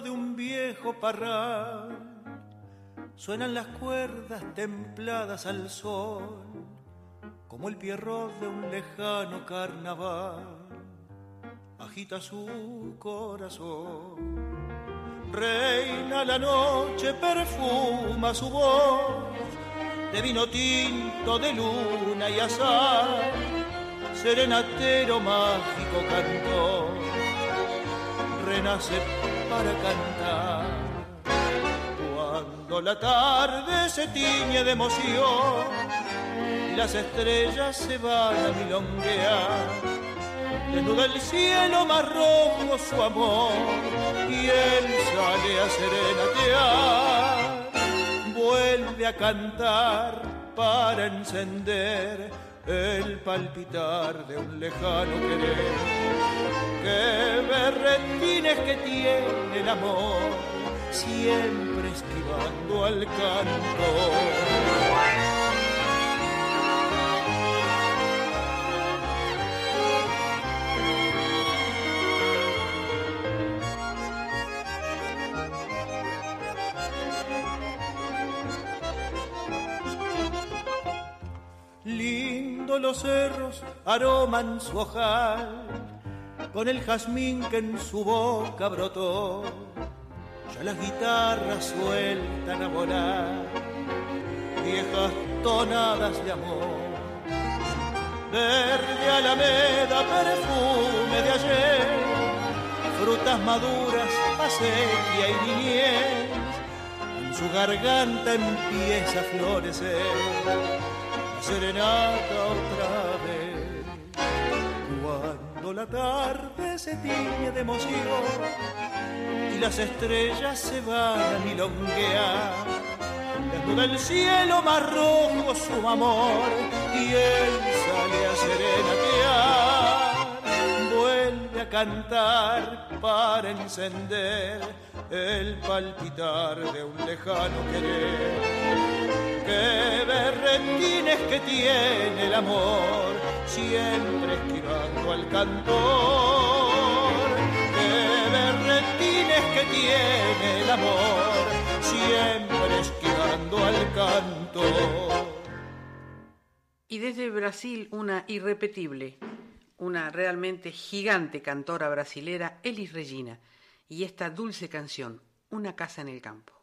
De un viejo parral. Suenan las cuerdas templadas al sol, como el pierrot de un lejano carnaval, agita su corazón. Reina la noche, perfuma su voz, de vino tinto, de luna y azar, serenatero mágico cantor, renace para cantar la tarde se tiñe de emoción las estrellas se van a milonguear. Desnuda el cielo más rojo su amor y él sale a serenatear. Vuelve a cantar para encender el palpitar de un lejano querer. Qué berretines que tiene el amor, siempre esquivando al canto. Los cerros aroman su ojal, con el jazmín que en su boca brotó ya las guitarras sueltan a volar, viejas tonadas de amor. Verde alameda, perfume de ayer, frutas maduras, acequia y niñez, en su garganta empieza a florecer la serenata. La tarde se tiñe de emoción, y las estrellas se van a milonguear. Desnuda el cielo más rojo su amor y él sale a serenatear. Cantar para encender el palpitar de un lejano querer. Qué berretines que tiene el amor, siempre esquivando al cantor que tiene el amor, siempre esquivando al canto.
Y desde Brasil una irrepetible, una realmente gigante cantora brasilera, Elis Regina, y esta dulce canción, Una casa en el campo.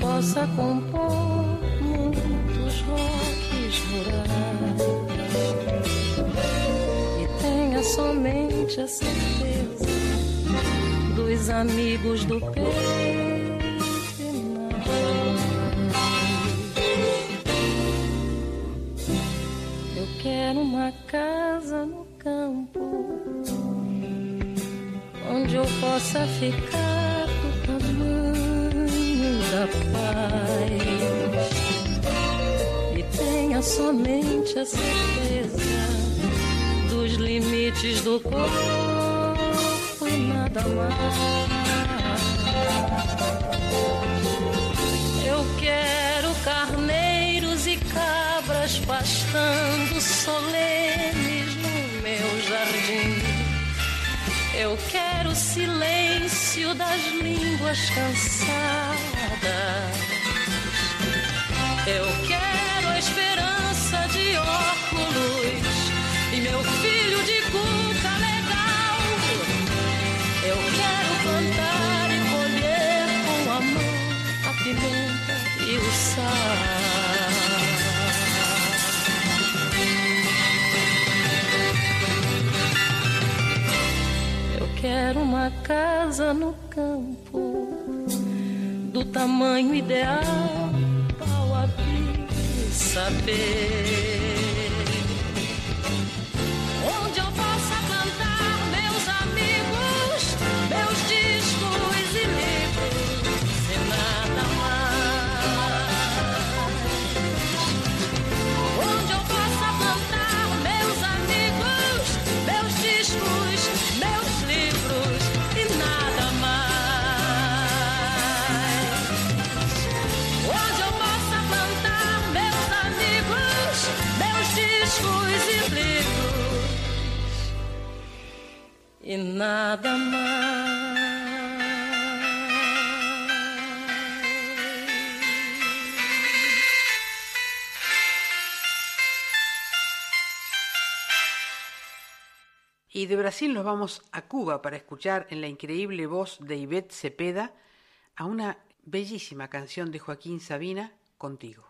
Possa compor muitos rocks rurais. E tenha somente a certeza dos amigos do peito Eu quero uma casa no campo onde eu possa ficar do tamanho da paz e tenha somente a certeza dos limites do corpo e nada mais. Eu quero carneiros e cabras pastando solenes no meu jardim. Eu quero silêncio das línguas eu quero a esperança de óculos e meu filho de cuca legal. Eu quero plantar e colher com a mão a pimenta e o sal. Eu quero uma casa no campo do tamanho ideal, pau a saber. nada.
Y de Brasil nos vamos a Cuba para escuchar en la increíble voz de Ivette Cepeda a una bellísima canción de Joaquín Sabina, Contigo.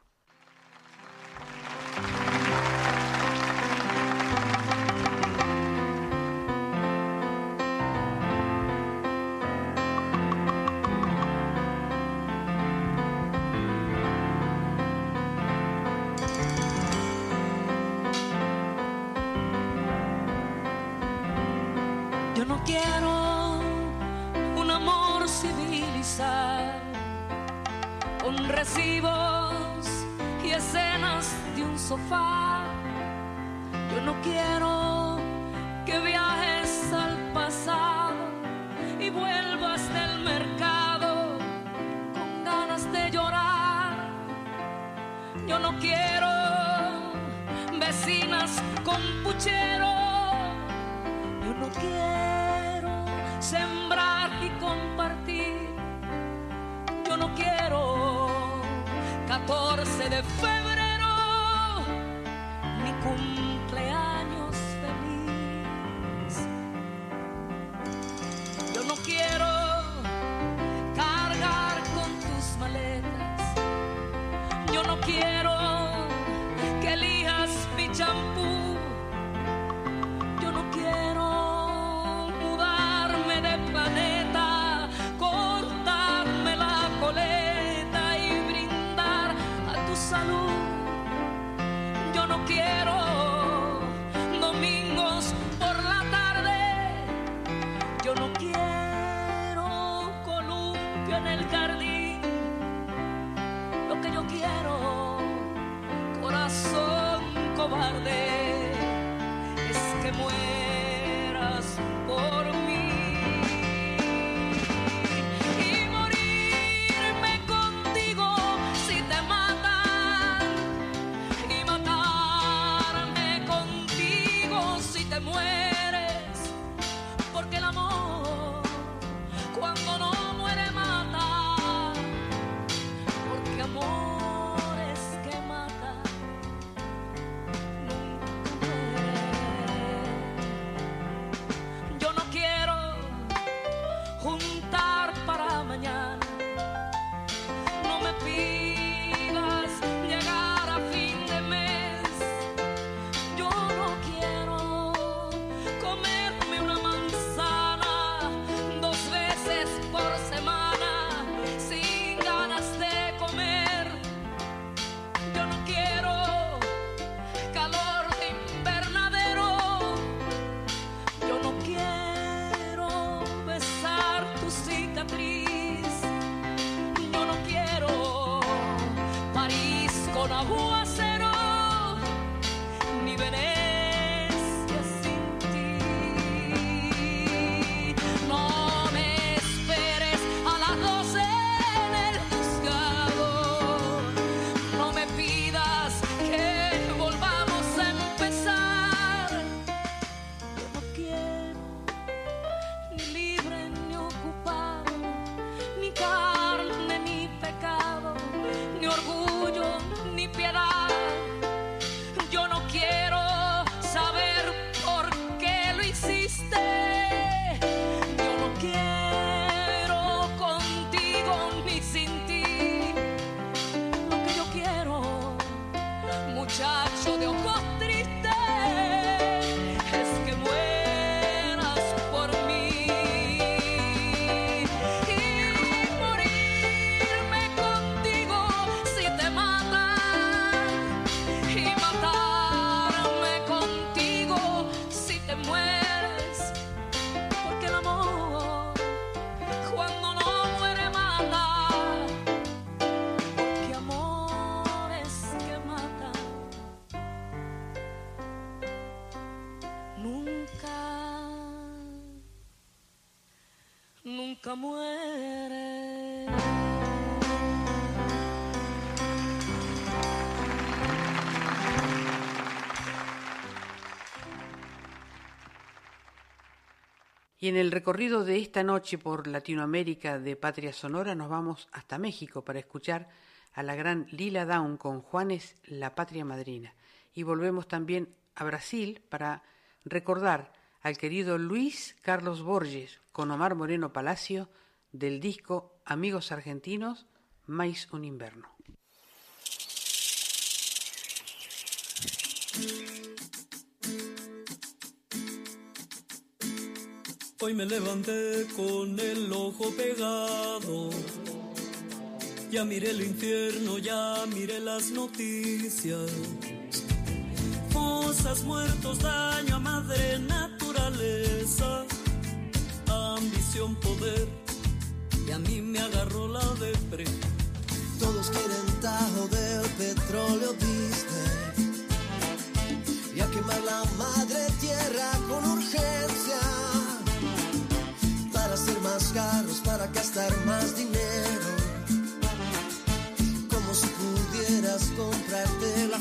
Y en el
recorrido de esta noche por Latinoamérica de Patria Sonora nos vamos hasta México para escuchar a la gran Lila Down con Juanes, la Patria Madrina. Y volvemos también a Brasil para recordar al querido Luis Carlos Borges con Omar Moreno Palacio del disco Amigos Argentinos, Mais un Inverno.
Hoy me levanté con el ojo pegado. Ya miré el infierno, ya miré las noticias. Fosas, muertos, daño a madre naturaleza. Ambición, poder. Y a mí me agarró la depre.
Todos quieren tajo del petróleo, dice. Y a quemar la madre gastar más dinero. Como si pudieras comprarte la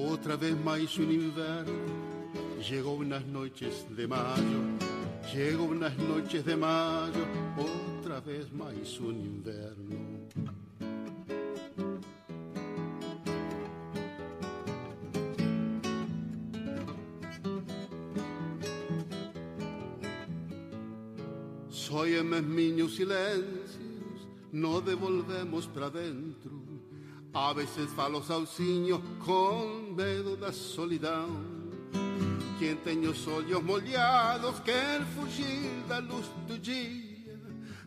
Otra vez más un invierno, llegó unas noches de mayo, llegó unas noches de mayo, otra vez más un invierno. Soy en mis silencios, no devolvemos para dentro. A veces falo sozinho con medo da solidão. Quem tem os olhos molhados quer fugir da luz do dia.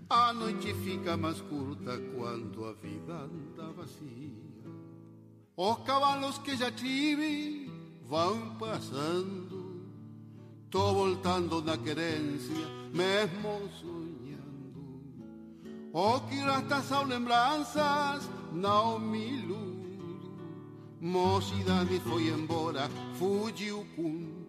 A noite fica mais curta quando a vida anda vazia. Os cavalos que já tive vão passando. Tô voltando na querência, mesmo sonhando. O que resta são lembranças não me iludo. Mocidade foi embora, fugiu cun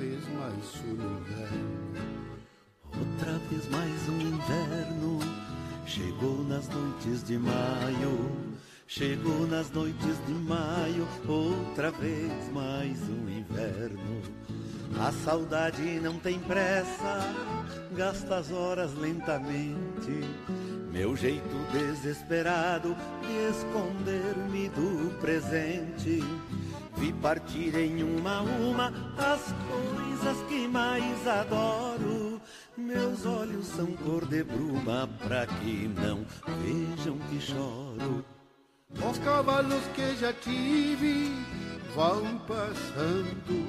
vez mais um inverno.
Outra vez mais um inverno, chegou nas noites de maio. Chegou nas noites de maio, outra vez mais um inverno. A saudade não tem pressa, gasta as horas lentamente meu jeito desesperado de esconder-me do presente. Vi partir em uma a uma as coisas que mais adoro. Meus olhos são cor de bruma pra que não vejam que choro.
Os cavalos que já tive vão passando.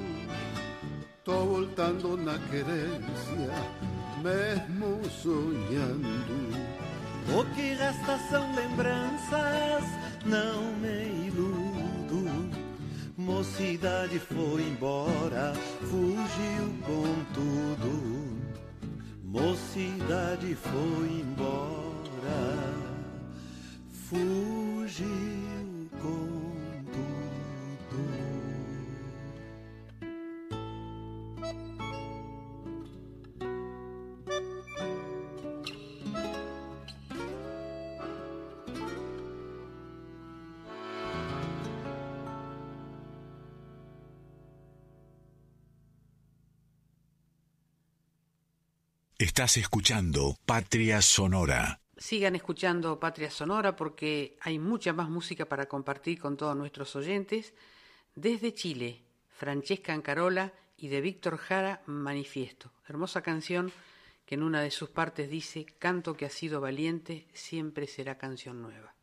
Tô voltando na querência, mesmo sonhando.
O que resta são lembranças, não me iludo. Mocidade foi embora, fugiu com tudo. Mocidade foi embora, fugiu com
Estás escuchando Patria Sonora.
Sigan escuchando Patria Sonora porque hay mucha más música para compartir con todos nuestros oyentes. Desde Chile, Francesca Ancarola y de Víctor Jara, Manifiesto. Hermosa canción que en una de sus partes dice, Canto que ha sido valiente, siempre será canción nueva.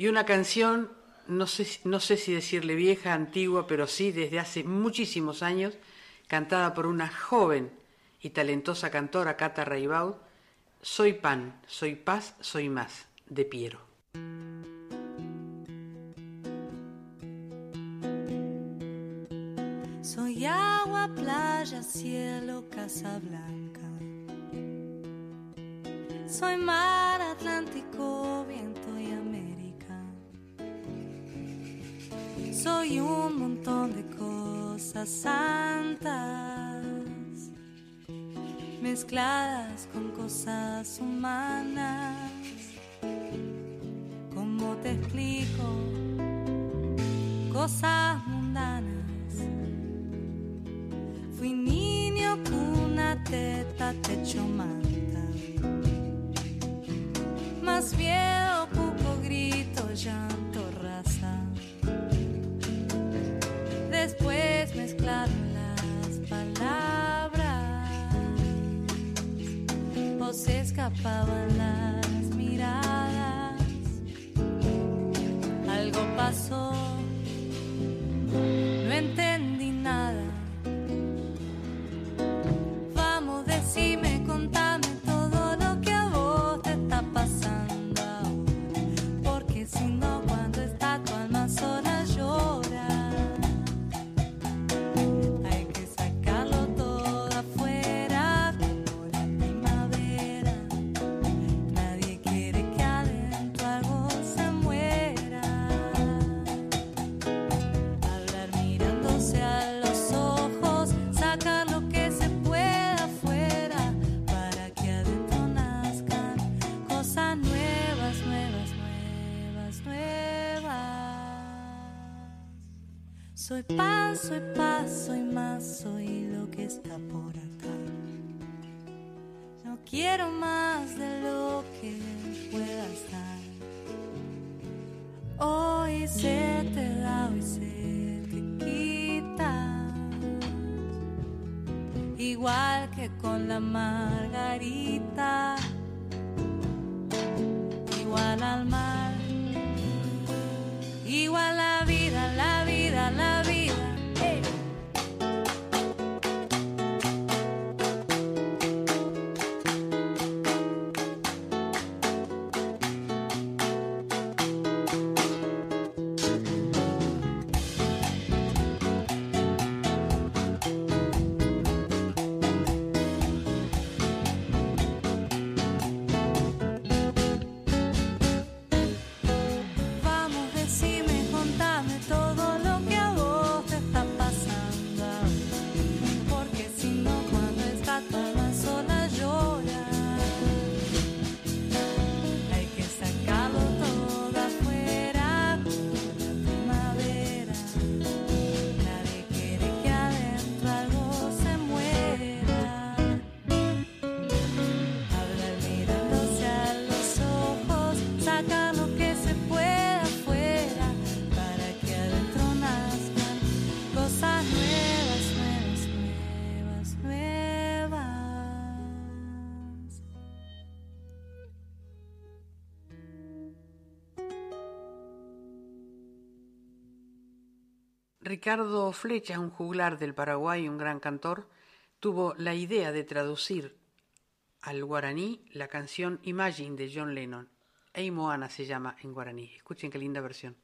Y una canción, no sé, no sé si decirle vieja, antigua, pero sí desde hace muchísimos años, cantada por una joven y talentosa cantora, Cata Raibaud, Soy pan, soy paz, soy más, de Piero.
Soy agua, playa, cielo, casa Soy paz, soy paz, soy más, soy lo que está por acá. No quiero más de lo que pueda estar. Hoy se te da, hoy se te quita. Igual que con la margarita. Igual al mar.
Ricardo Flecha, un juglar del Paraguay, un gran cantor, tuvo la idea de traducir al guaraní la canción Imagine de John Lennon. Ei Moana se llama en guaraní. Escuchen qué linda versión.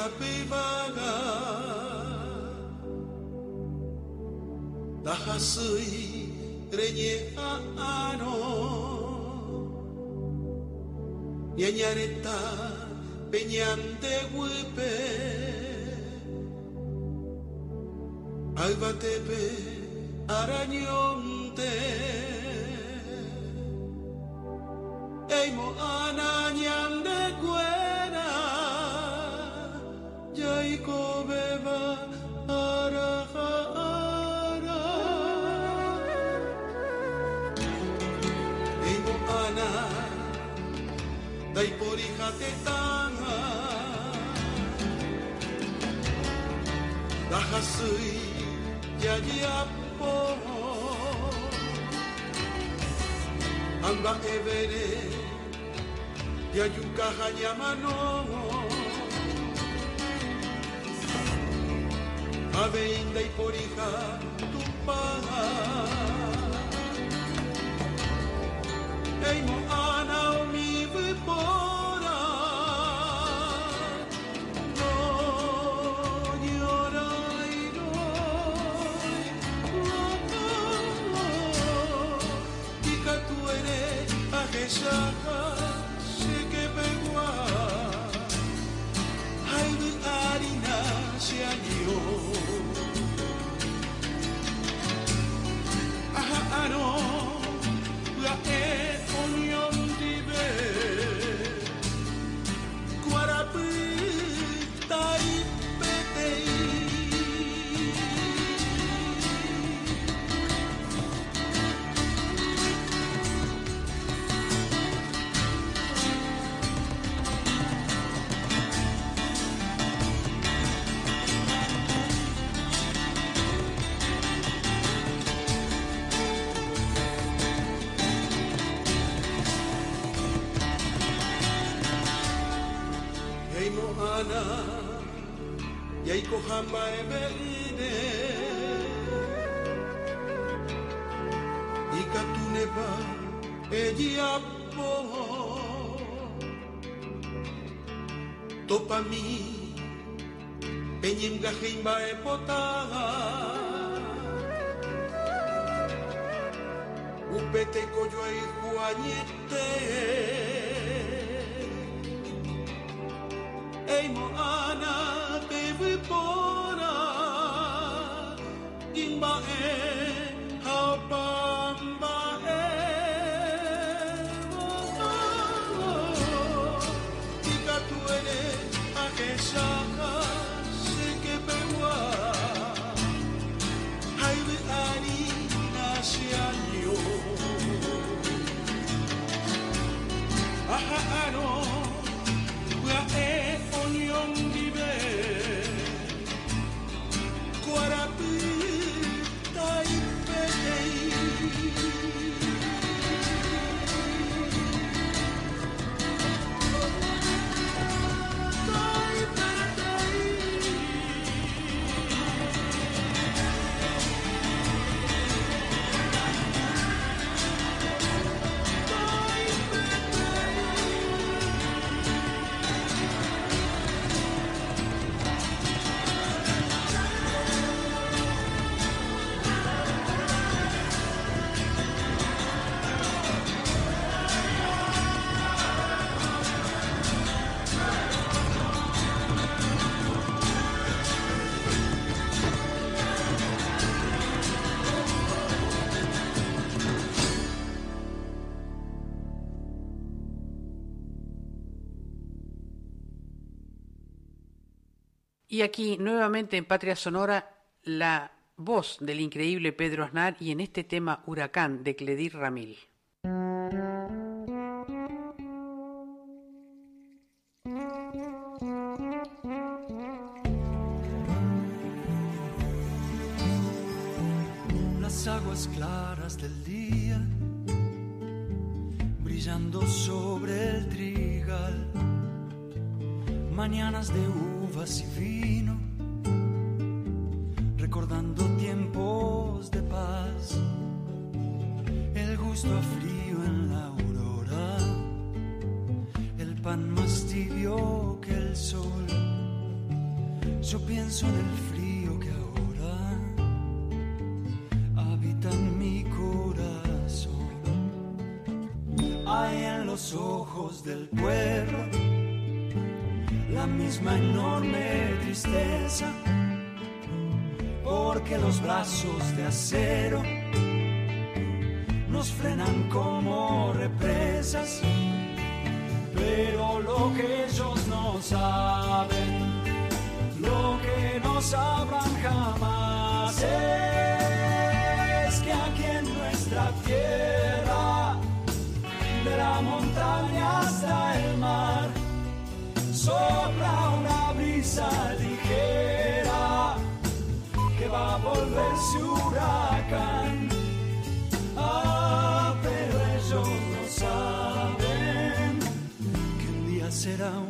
Pori hape vaga Dahasui renye a ano Nyanyareta peñante huepe. Albatepe arañonte Yajiapo Amba evere Yayuka hanyamano Ave inda y porija tu paga. Eimo
Y aquí nuevamente en Patria Sonora la voz del increíble Pedro Aznar y en este tema Huracán de Cledir Ramil.
Las aguas claras del día brillando sobre el trigal, mañanas de uvas y vino, recordando tiempos de paz, el gusto a frío en la aurora, el pan más tibio que el sol. Yo pienso en el frío que ahora habita en mi corazón. Hay en los ojos del pueblo la misma enorme tristeza, porque los brazos de acero nos frenan como represas, pero lo que ellos no saben, lo que no sabrán jamás es que aquí en nuestra tierra, de la montaña hasta el mar, sopla una brisa ligera que va a volverse huracán. Ah, pero ellos no saben que un día será un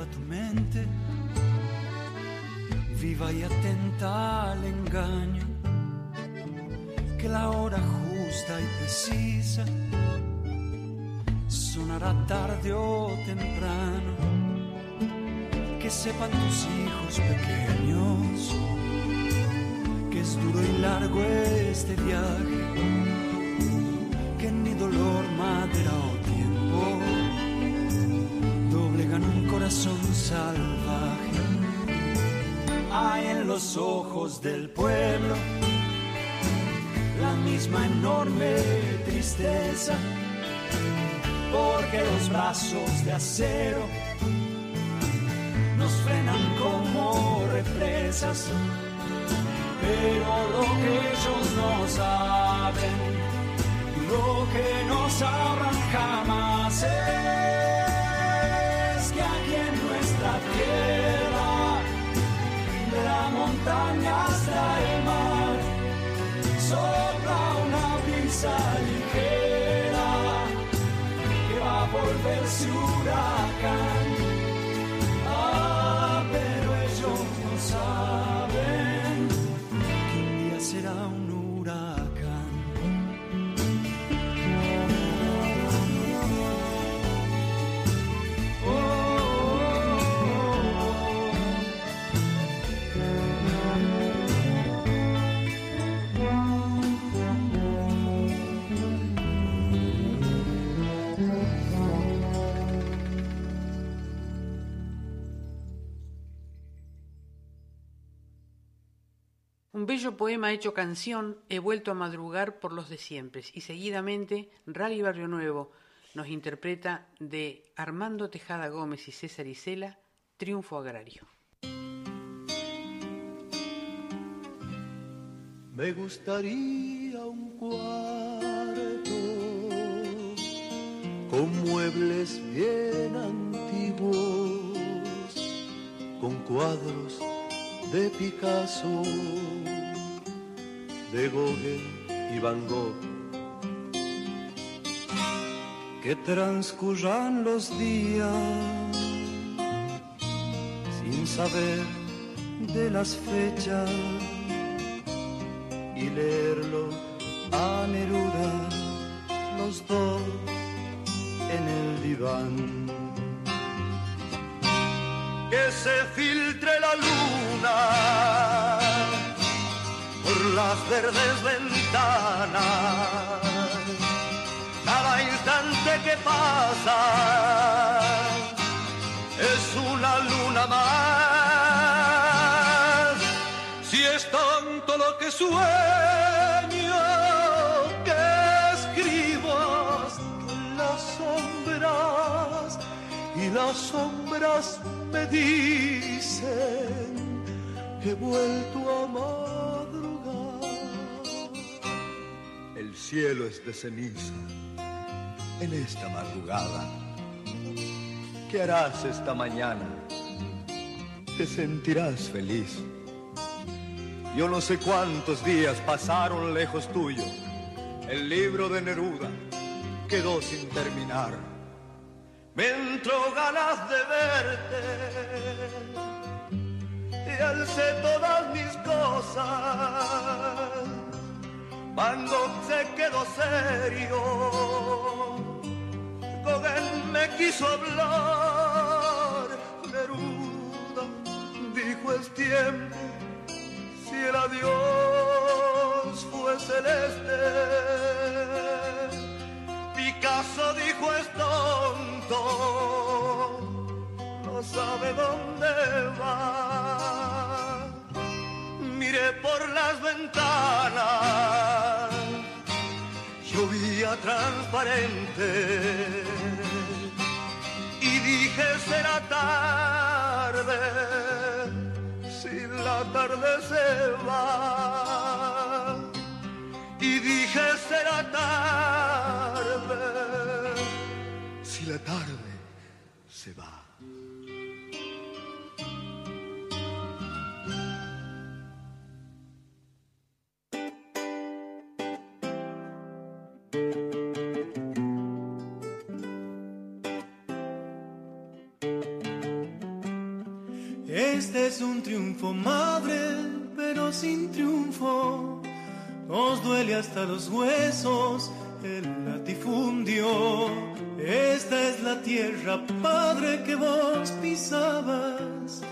conserva tu mente. Viva y atenta al engaño, que la hora justa y precisa sonará tarde o temprano, que sepan tus hijos pequeños que es duro y largo este viaje, que ni dolor, madera corazón salvaje. Hay en los ojos del pueblo la misma enorme tristeza, porque los brazos de acero nos frenan como represas. Pero lo que ellos no saben, lo que no sabrán jamás es montaña hasta el mar. Sopla una
brisa ligera que va a volverse huracán.
Bello poema hecho canción, he vuelto a madrugar por los de siempre. Y seguidamente, Rally Barrio Nuevo nos interpreta de Armando Tejada Gómez y César Isela, Triunfo Agrario.
Me gustaría un cuarto con muebles bien antiguos, con cuadros de Picasso, de Gauguin y Van Gogh.
que transcurran los días sin saber de las fechas y leerlo a Neruda los dos en el diván.
que se filtre la luna por las verdes ventanas. Cada instante que pasa es una luna más. Si es tanto lo que sueño, que escribo las sombras y las sombras me dicen que he vuelto a madrugar. El cielo es de ceniza en esta madrugada. ¿Qué harás esta mañana? Te sentirás feliz. Yo no sé cuántos días pasaron lejos tuyo. El libro de Neruda quedó sin terminar. Me entró ganas de verte y alcé todas mis cosas. Gogh se quedó serio, Gauguin me quiso hablar, Neruda dijo es tiempo, si el adiós fue celeste. Picasso dijo es tonto, no sabe dónde va. Miré por las ventanas, llovía transparente y dije será tarde si la tarde se va. Y dije será tarde si la tarde se va.
Este es un triunfo, madre, pero sin triunfo. Nos duele hasta los huesos el latifundio. Esta es la tierra, padre, que vos pisabas.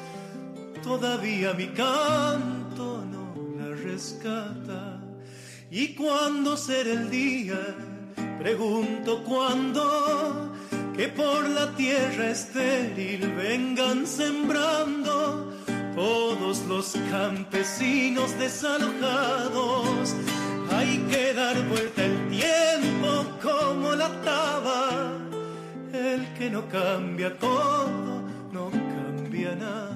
Todavía mi canto no la rescata. ¿Y cuándo será el día? Pregunto cuándo que por la tierra estéril vengan sembrando todos los campesinos desalojados. Hay que dar vuelta el tiempo como la taba. El que no cambia todo, no cambia nada.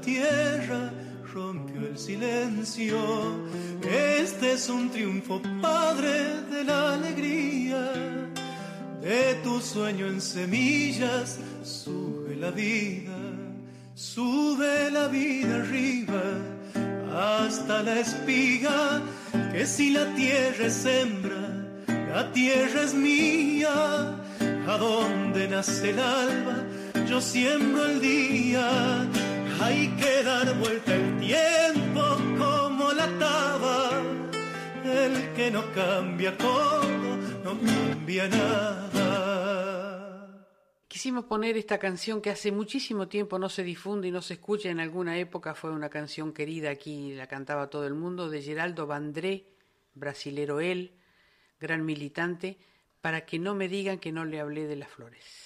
Tierra, rompió el silencio. Este es un triunfo, Padre, de la alegría. De tu sueño en semillas, sube la vida, sube la vida arriba, hasta la espiga, que si la tierra es hembra, la tierra es mía. A donde nace el alba, yo siembro el día hay que dar vuelta el tiempo como la taba. El que no cambia todo, no cambia nada.
Quisimos poner esta canción que hace muchísimo tiempo no se difunde y no se escucha. En alguna época fue una canción querida aquí, la cantaba todo el mundo, de Geraldo Vandré, brasilero él, gran militante, para que no me digan que no le hablé de las flores.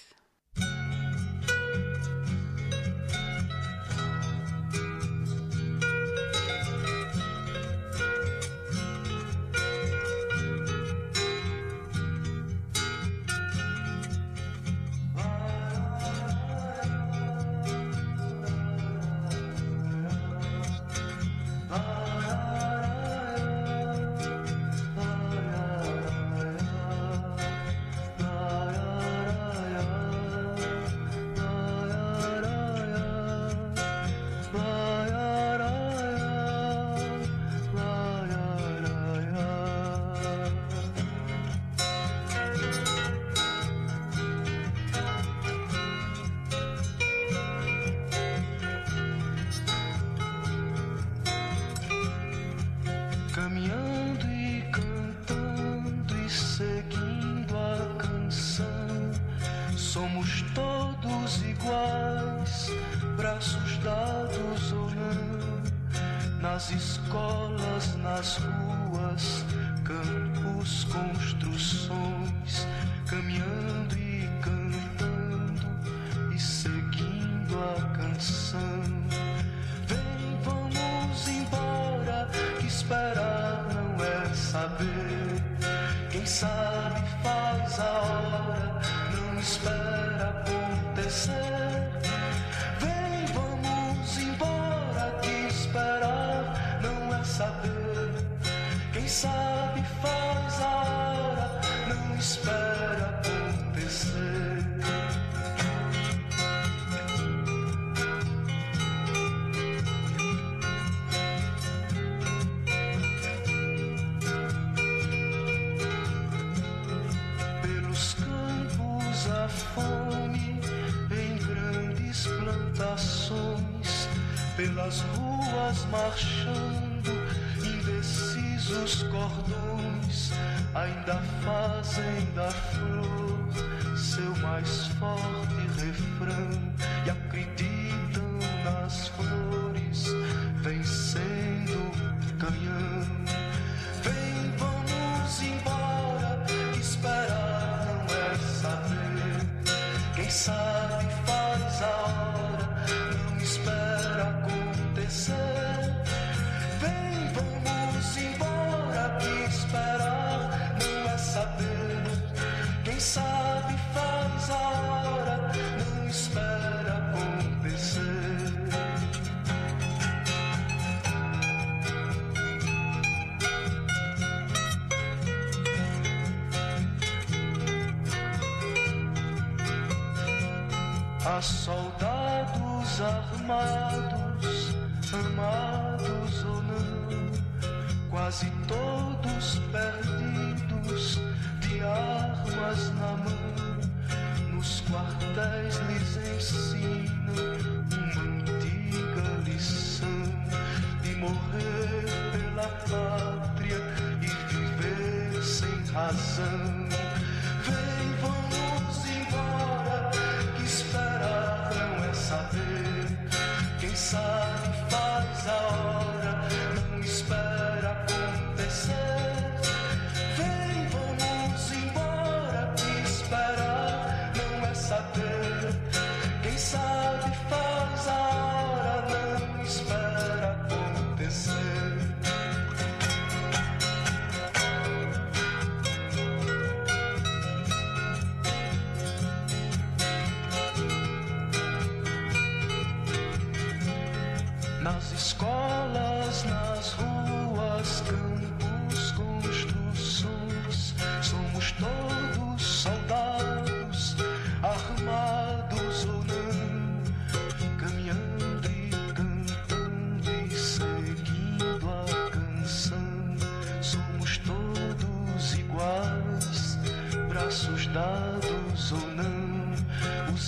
Pelas ruas marchando, indecisos cordões ainda fazem da flor seu mais forte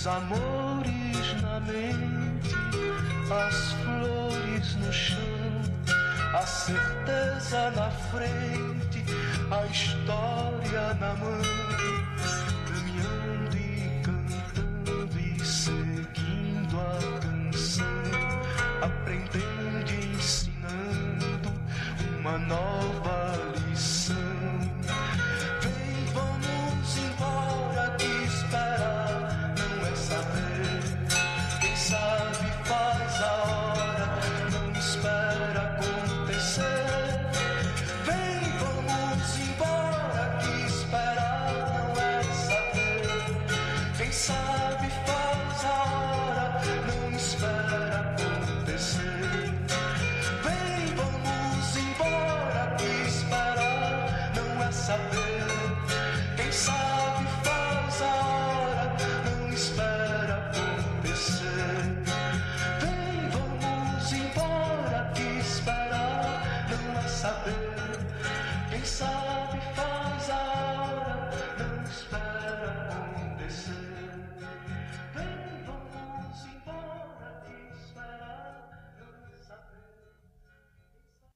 Os amores na mente, as flores no chão, a certeza na frente, a história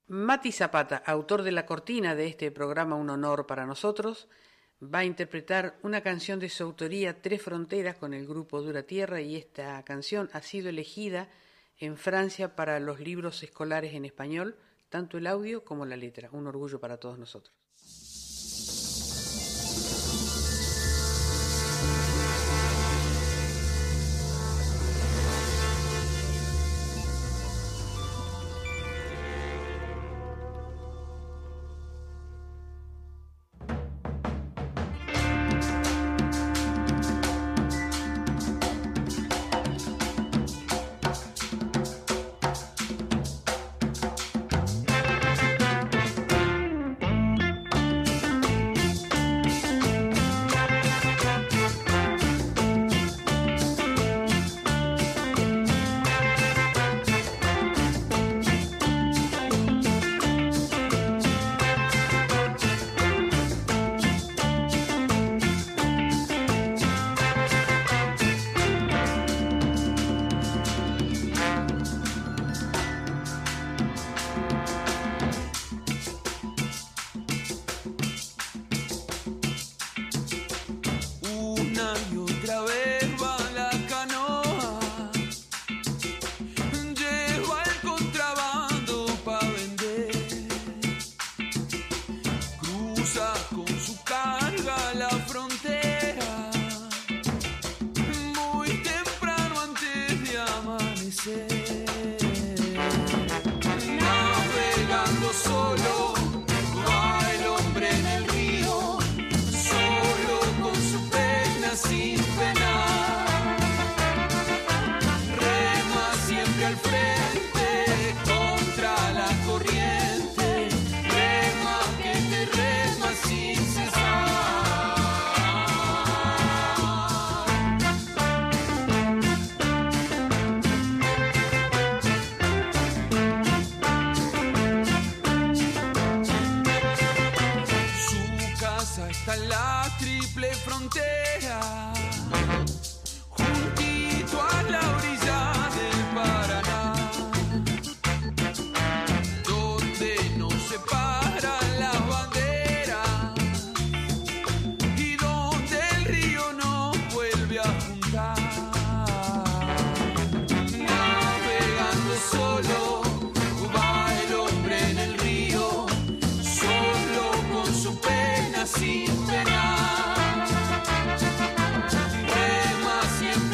Mati Zapata, autor de la cortina de este programa Un Honor para nosotros, va a interpretar una canción de su autoría Tres Fronteras con el grupo Dura Tierra y esta canción ha sido elegida en Francia para los libros escolares en español, tanto el audio como la letra. Un orgullo para todos nosotros.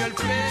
el.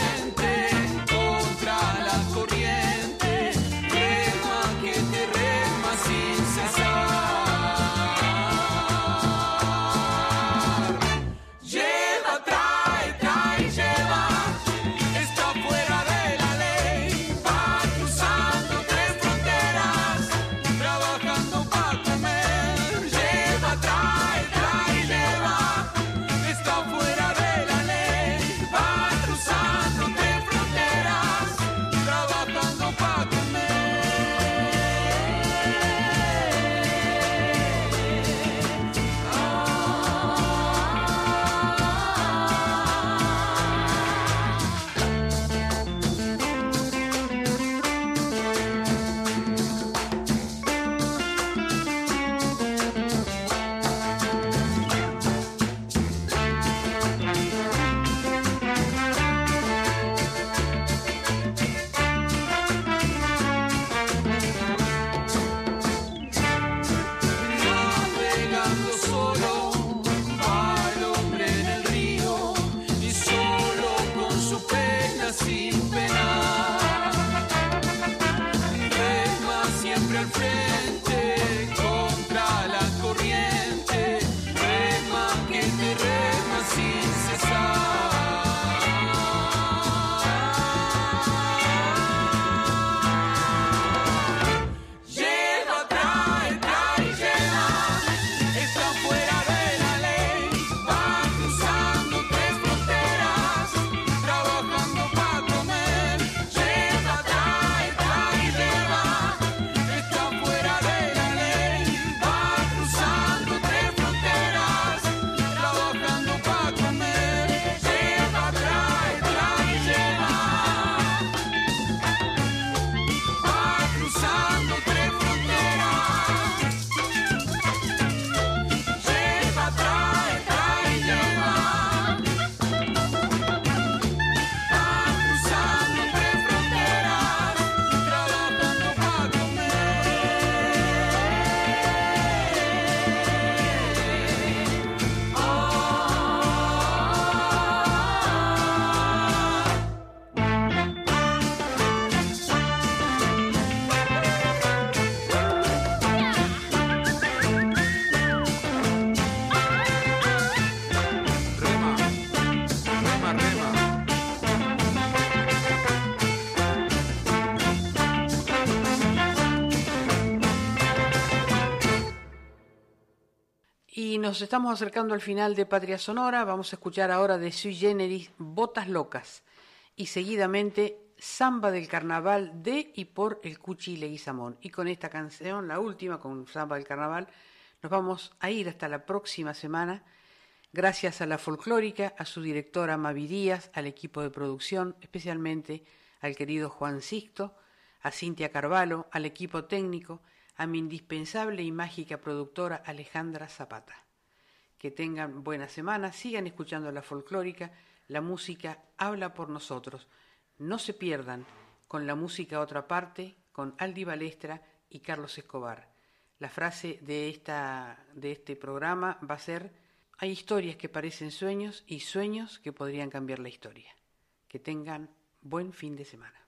Nos estamos acercando al final de Patria Sonora. Vamos a escuchar ahora de Sui Generis Botas Locas y seguidamente Samba del Carnaval de y por el Cuchi Leguizamón. Y con esta canción, la última, con Samba del Carnaval, nos vamos a ir hasta la próxima semana. Gracias a la folclórica, a su directora Mavi Díaz, al equipo de producción, especialmente al querido Juan Sixto, a Cintia Carvalho, al equipo técnico, a mi indispensable y mágica productora Alejandra Zapata. Que tengan buena semana, sigan escuchando la folclórica, la música habla por nosotros. No se pierdan con la música otra parte, con Aldi Balestra y Carlos Escobar. La frase de, esta, de este programa va a ser, hay historias que parecen sueños y sueños que podrían cambiar la historia. Que tengan buen fin de semana.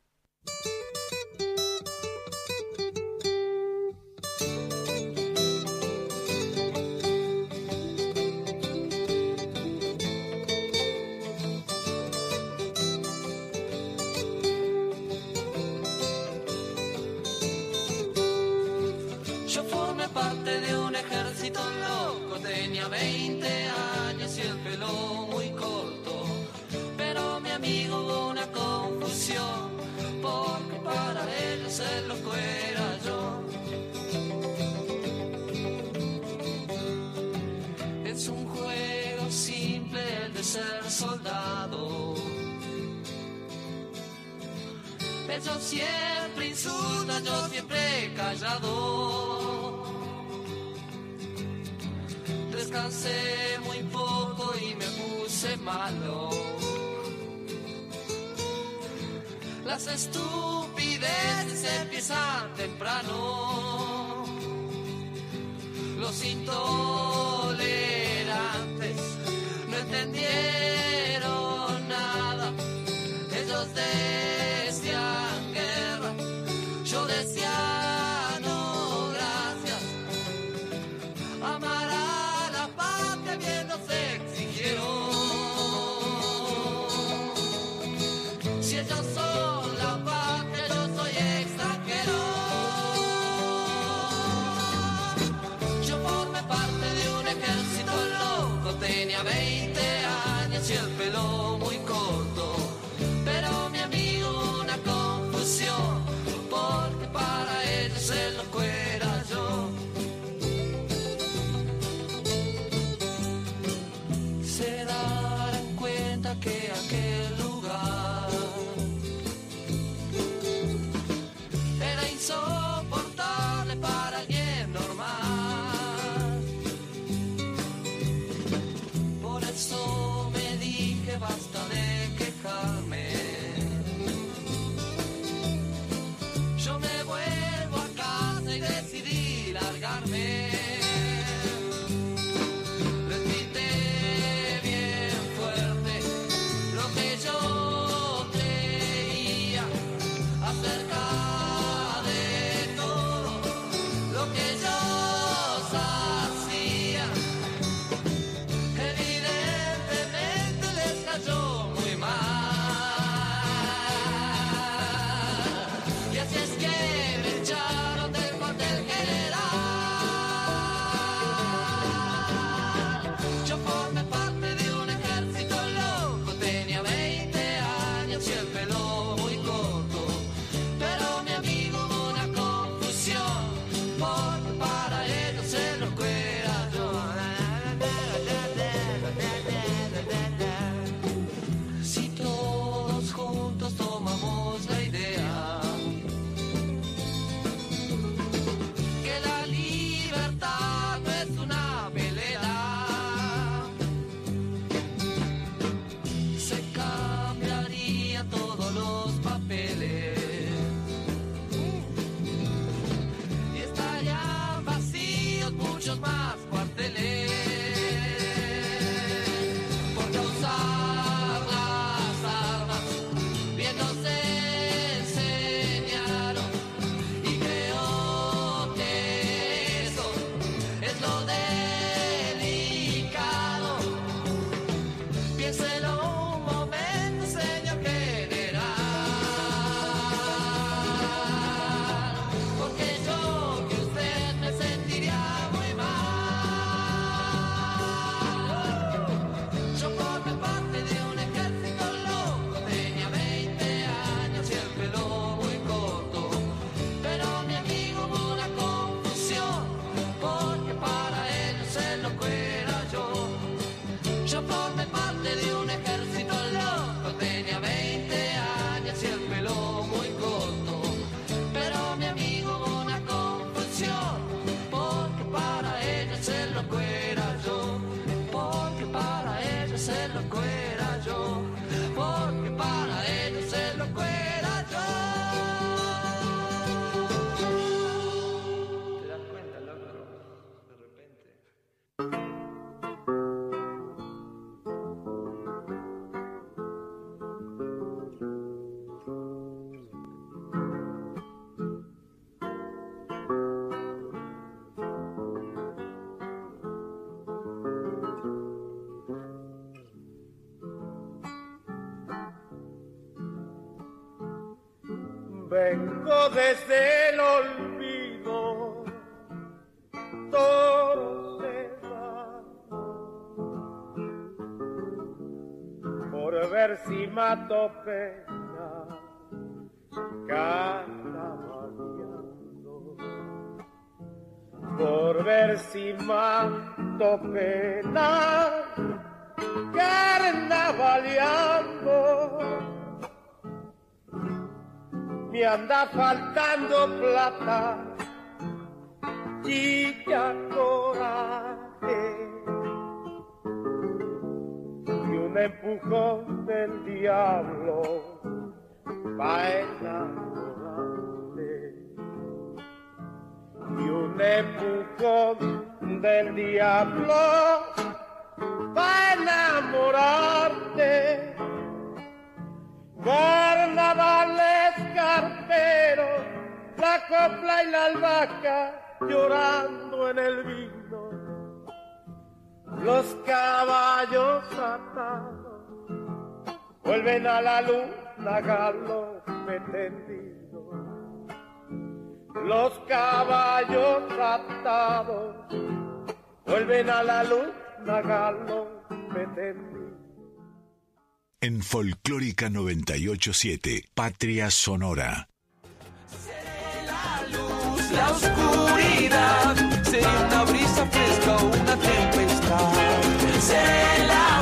Siempre insultan, yo siempre callado. Descansé muy poco y me puse malo. Las estupideces empiezan temprano. Los intolerantes
pena. Por ver si mato pena, carnavaleando me anda faltando plata ya coraje un empujón del diablo pa' enamorarte y un empujón del diablo pa' enamorarte Carnavales carteros, la copla y la albahaca llorando en el vino. Los caballos atados vuelven a la luna galope tendido. Los caballos atados vuelven a la luna galope tendido.
En Folclórica 987, Patria Sonora.
Seré la luz, la oscuridad, seré una brisa fresca una tempestad pensar. Se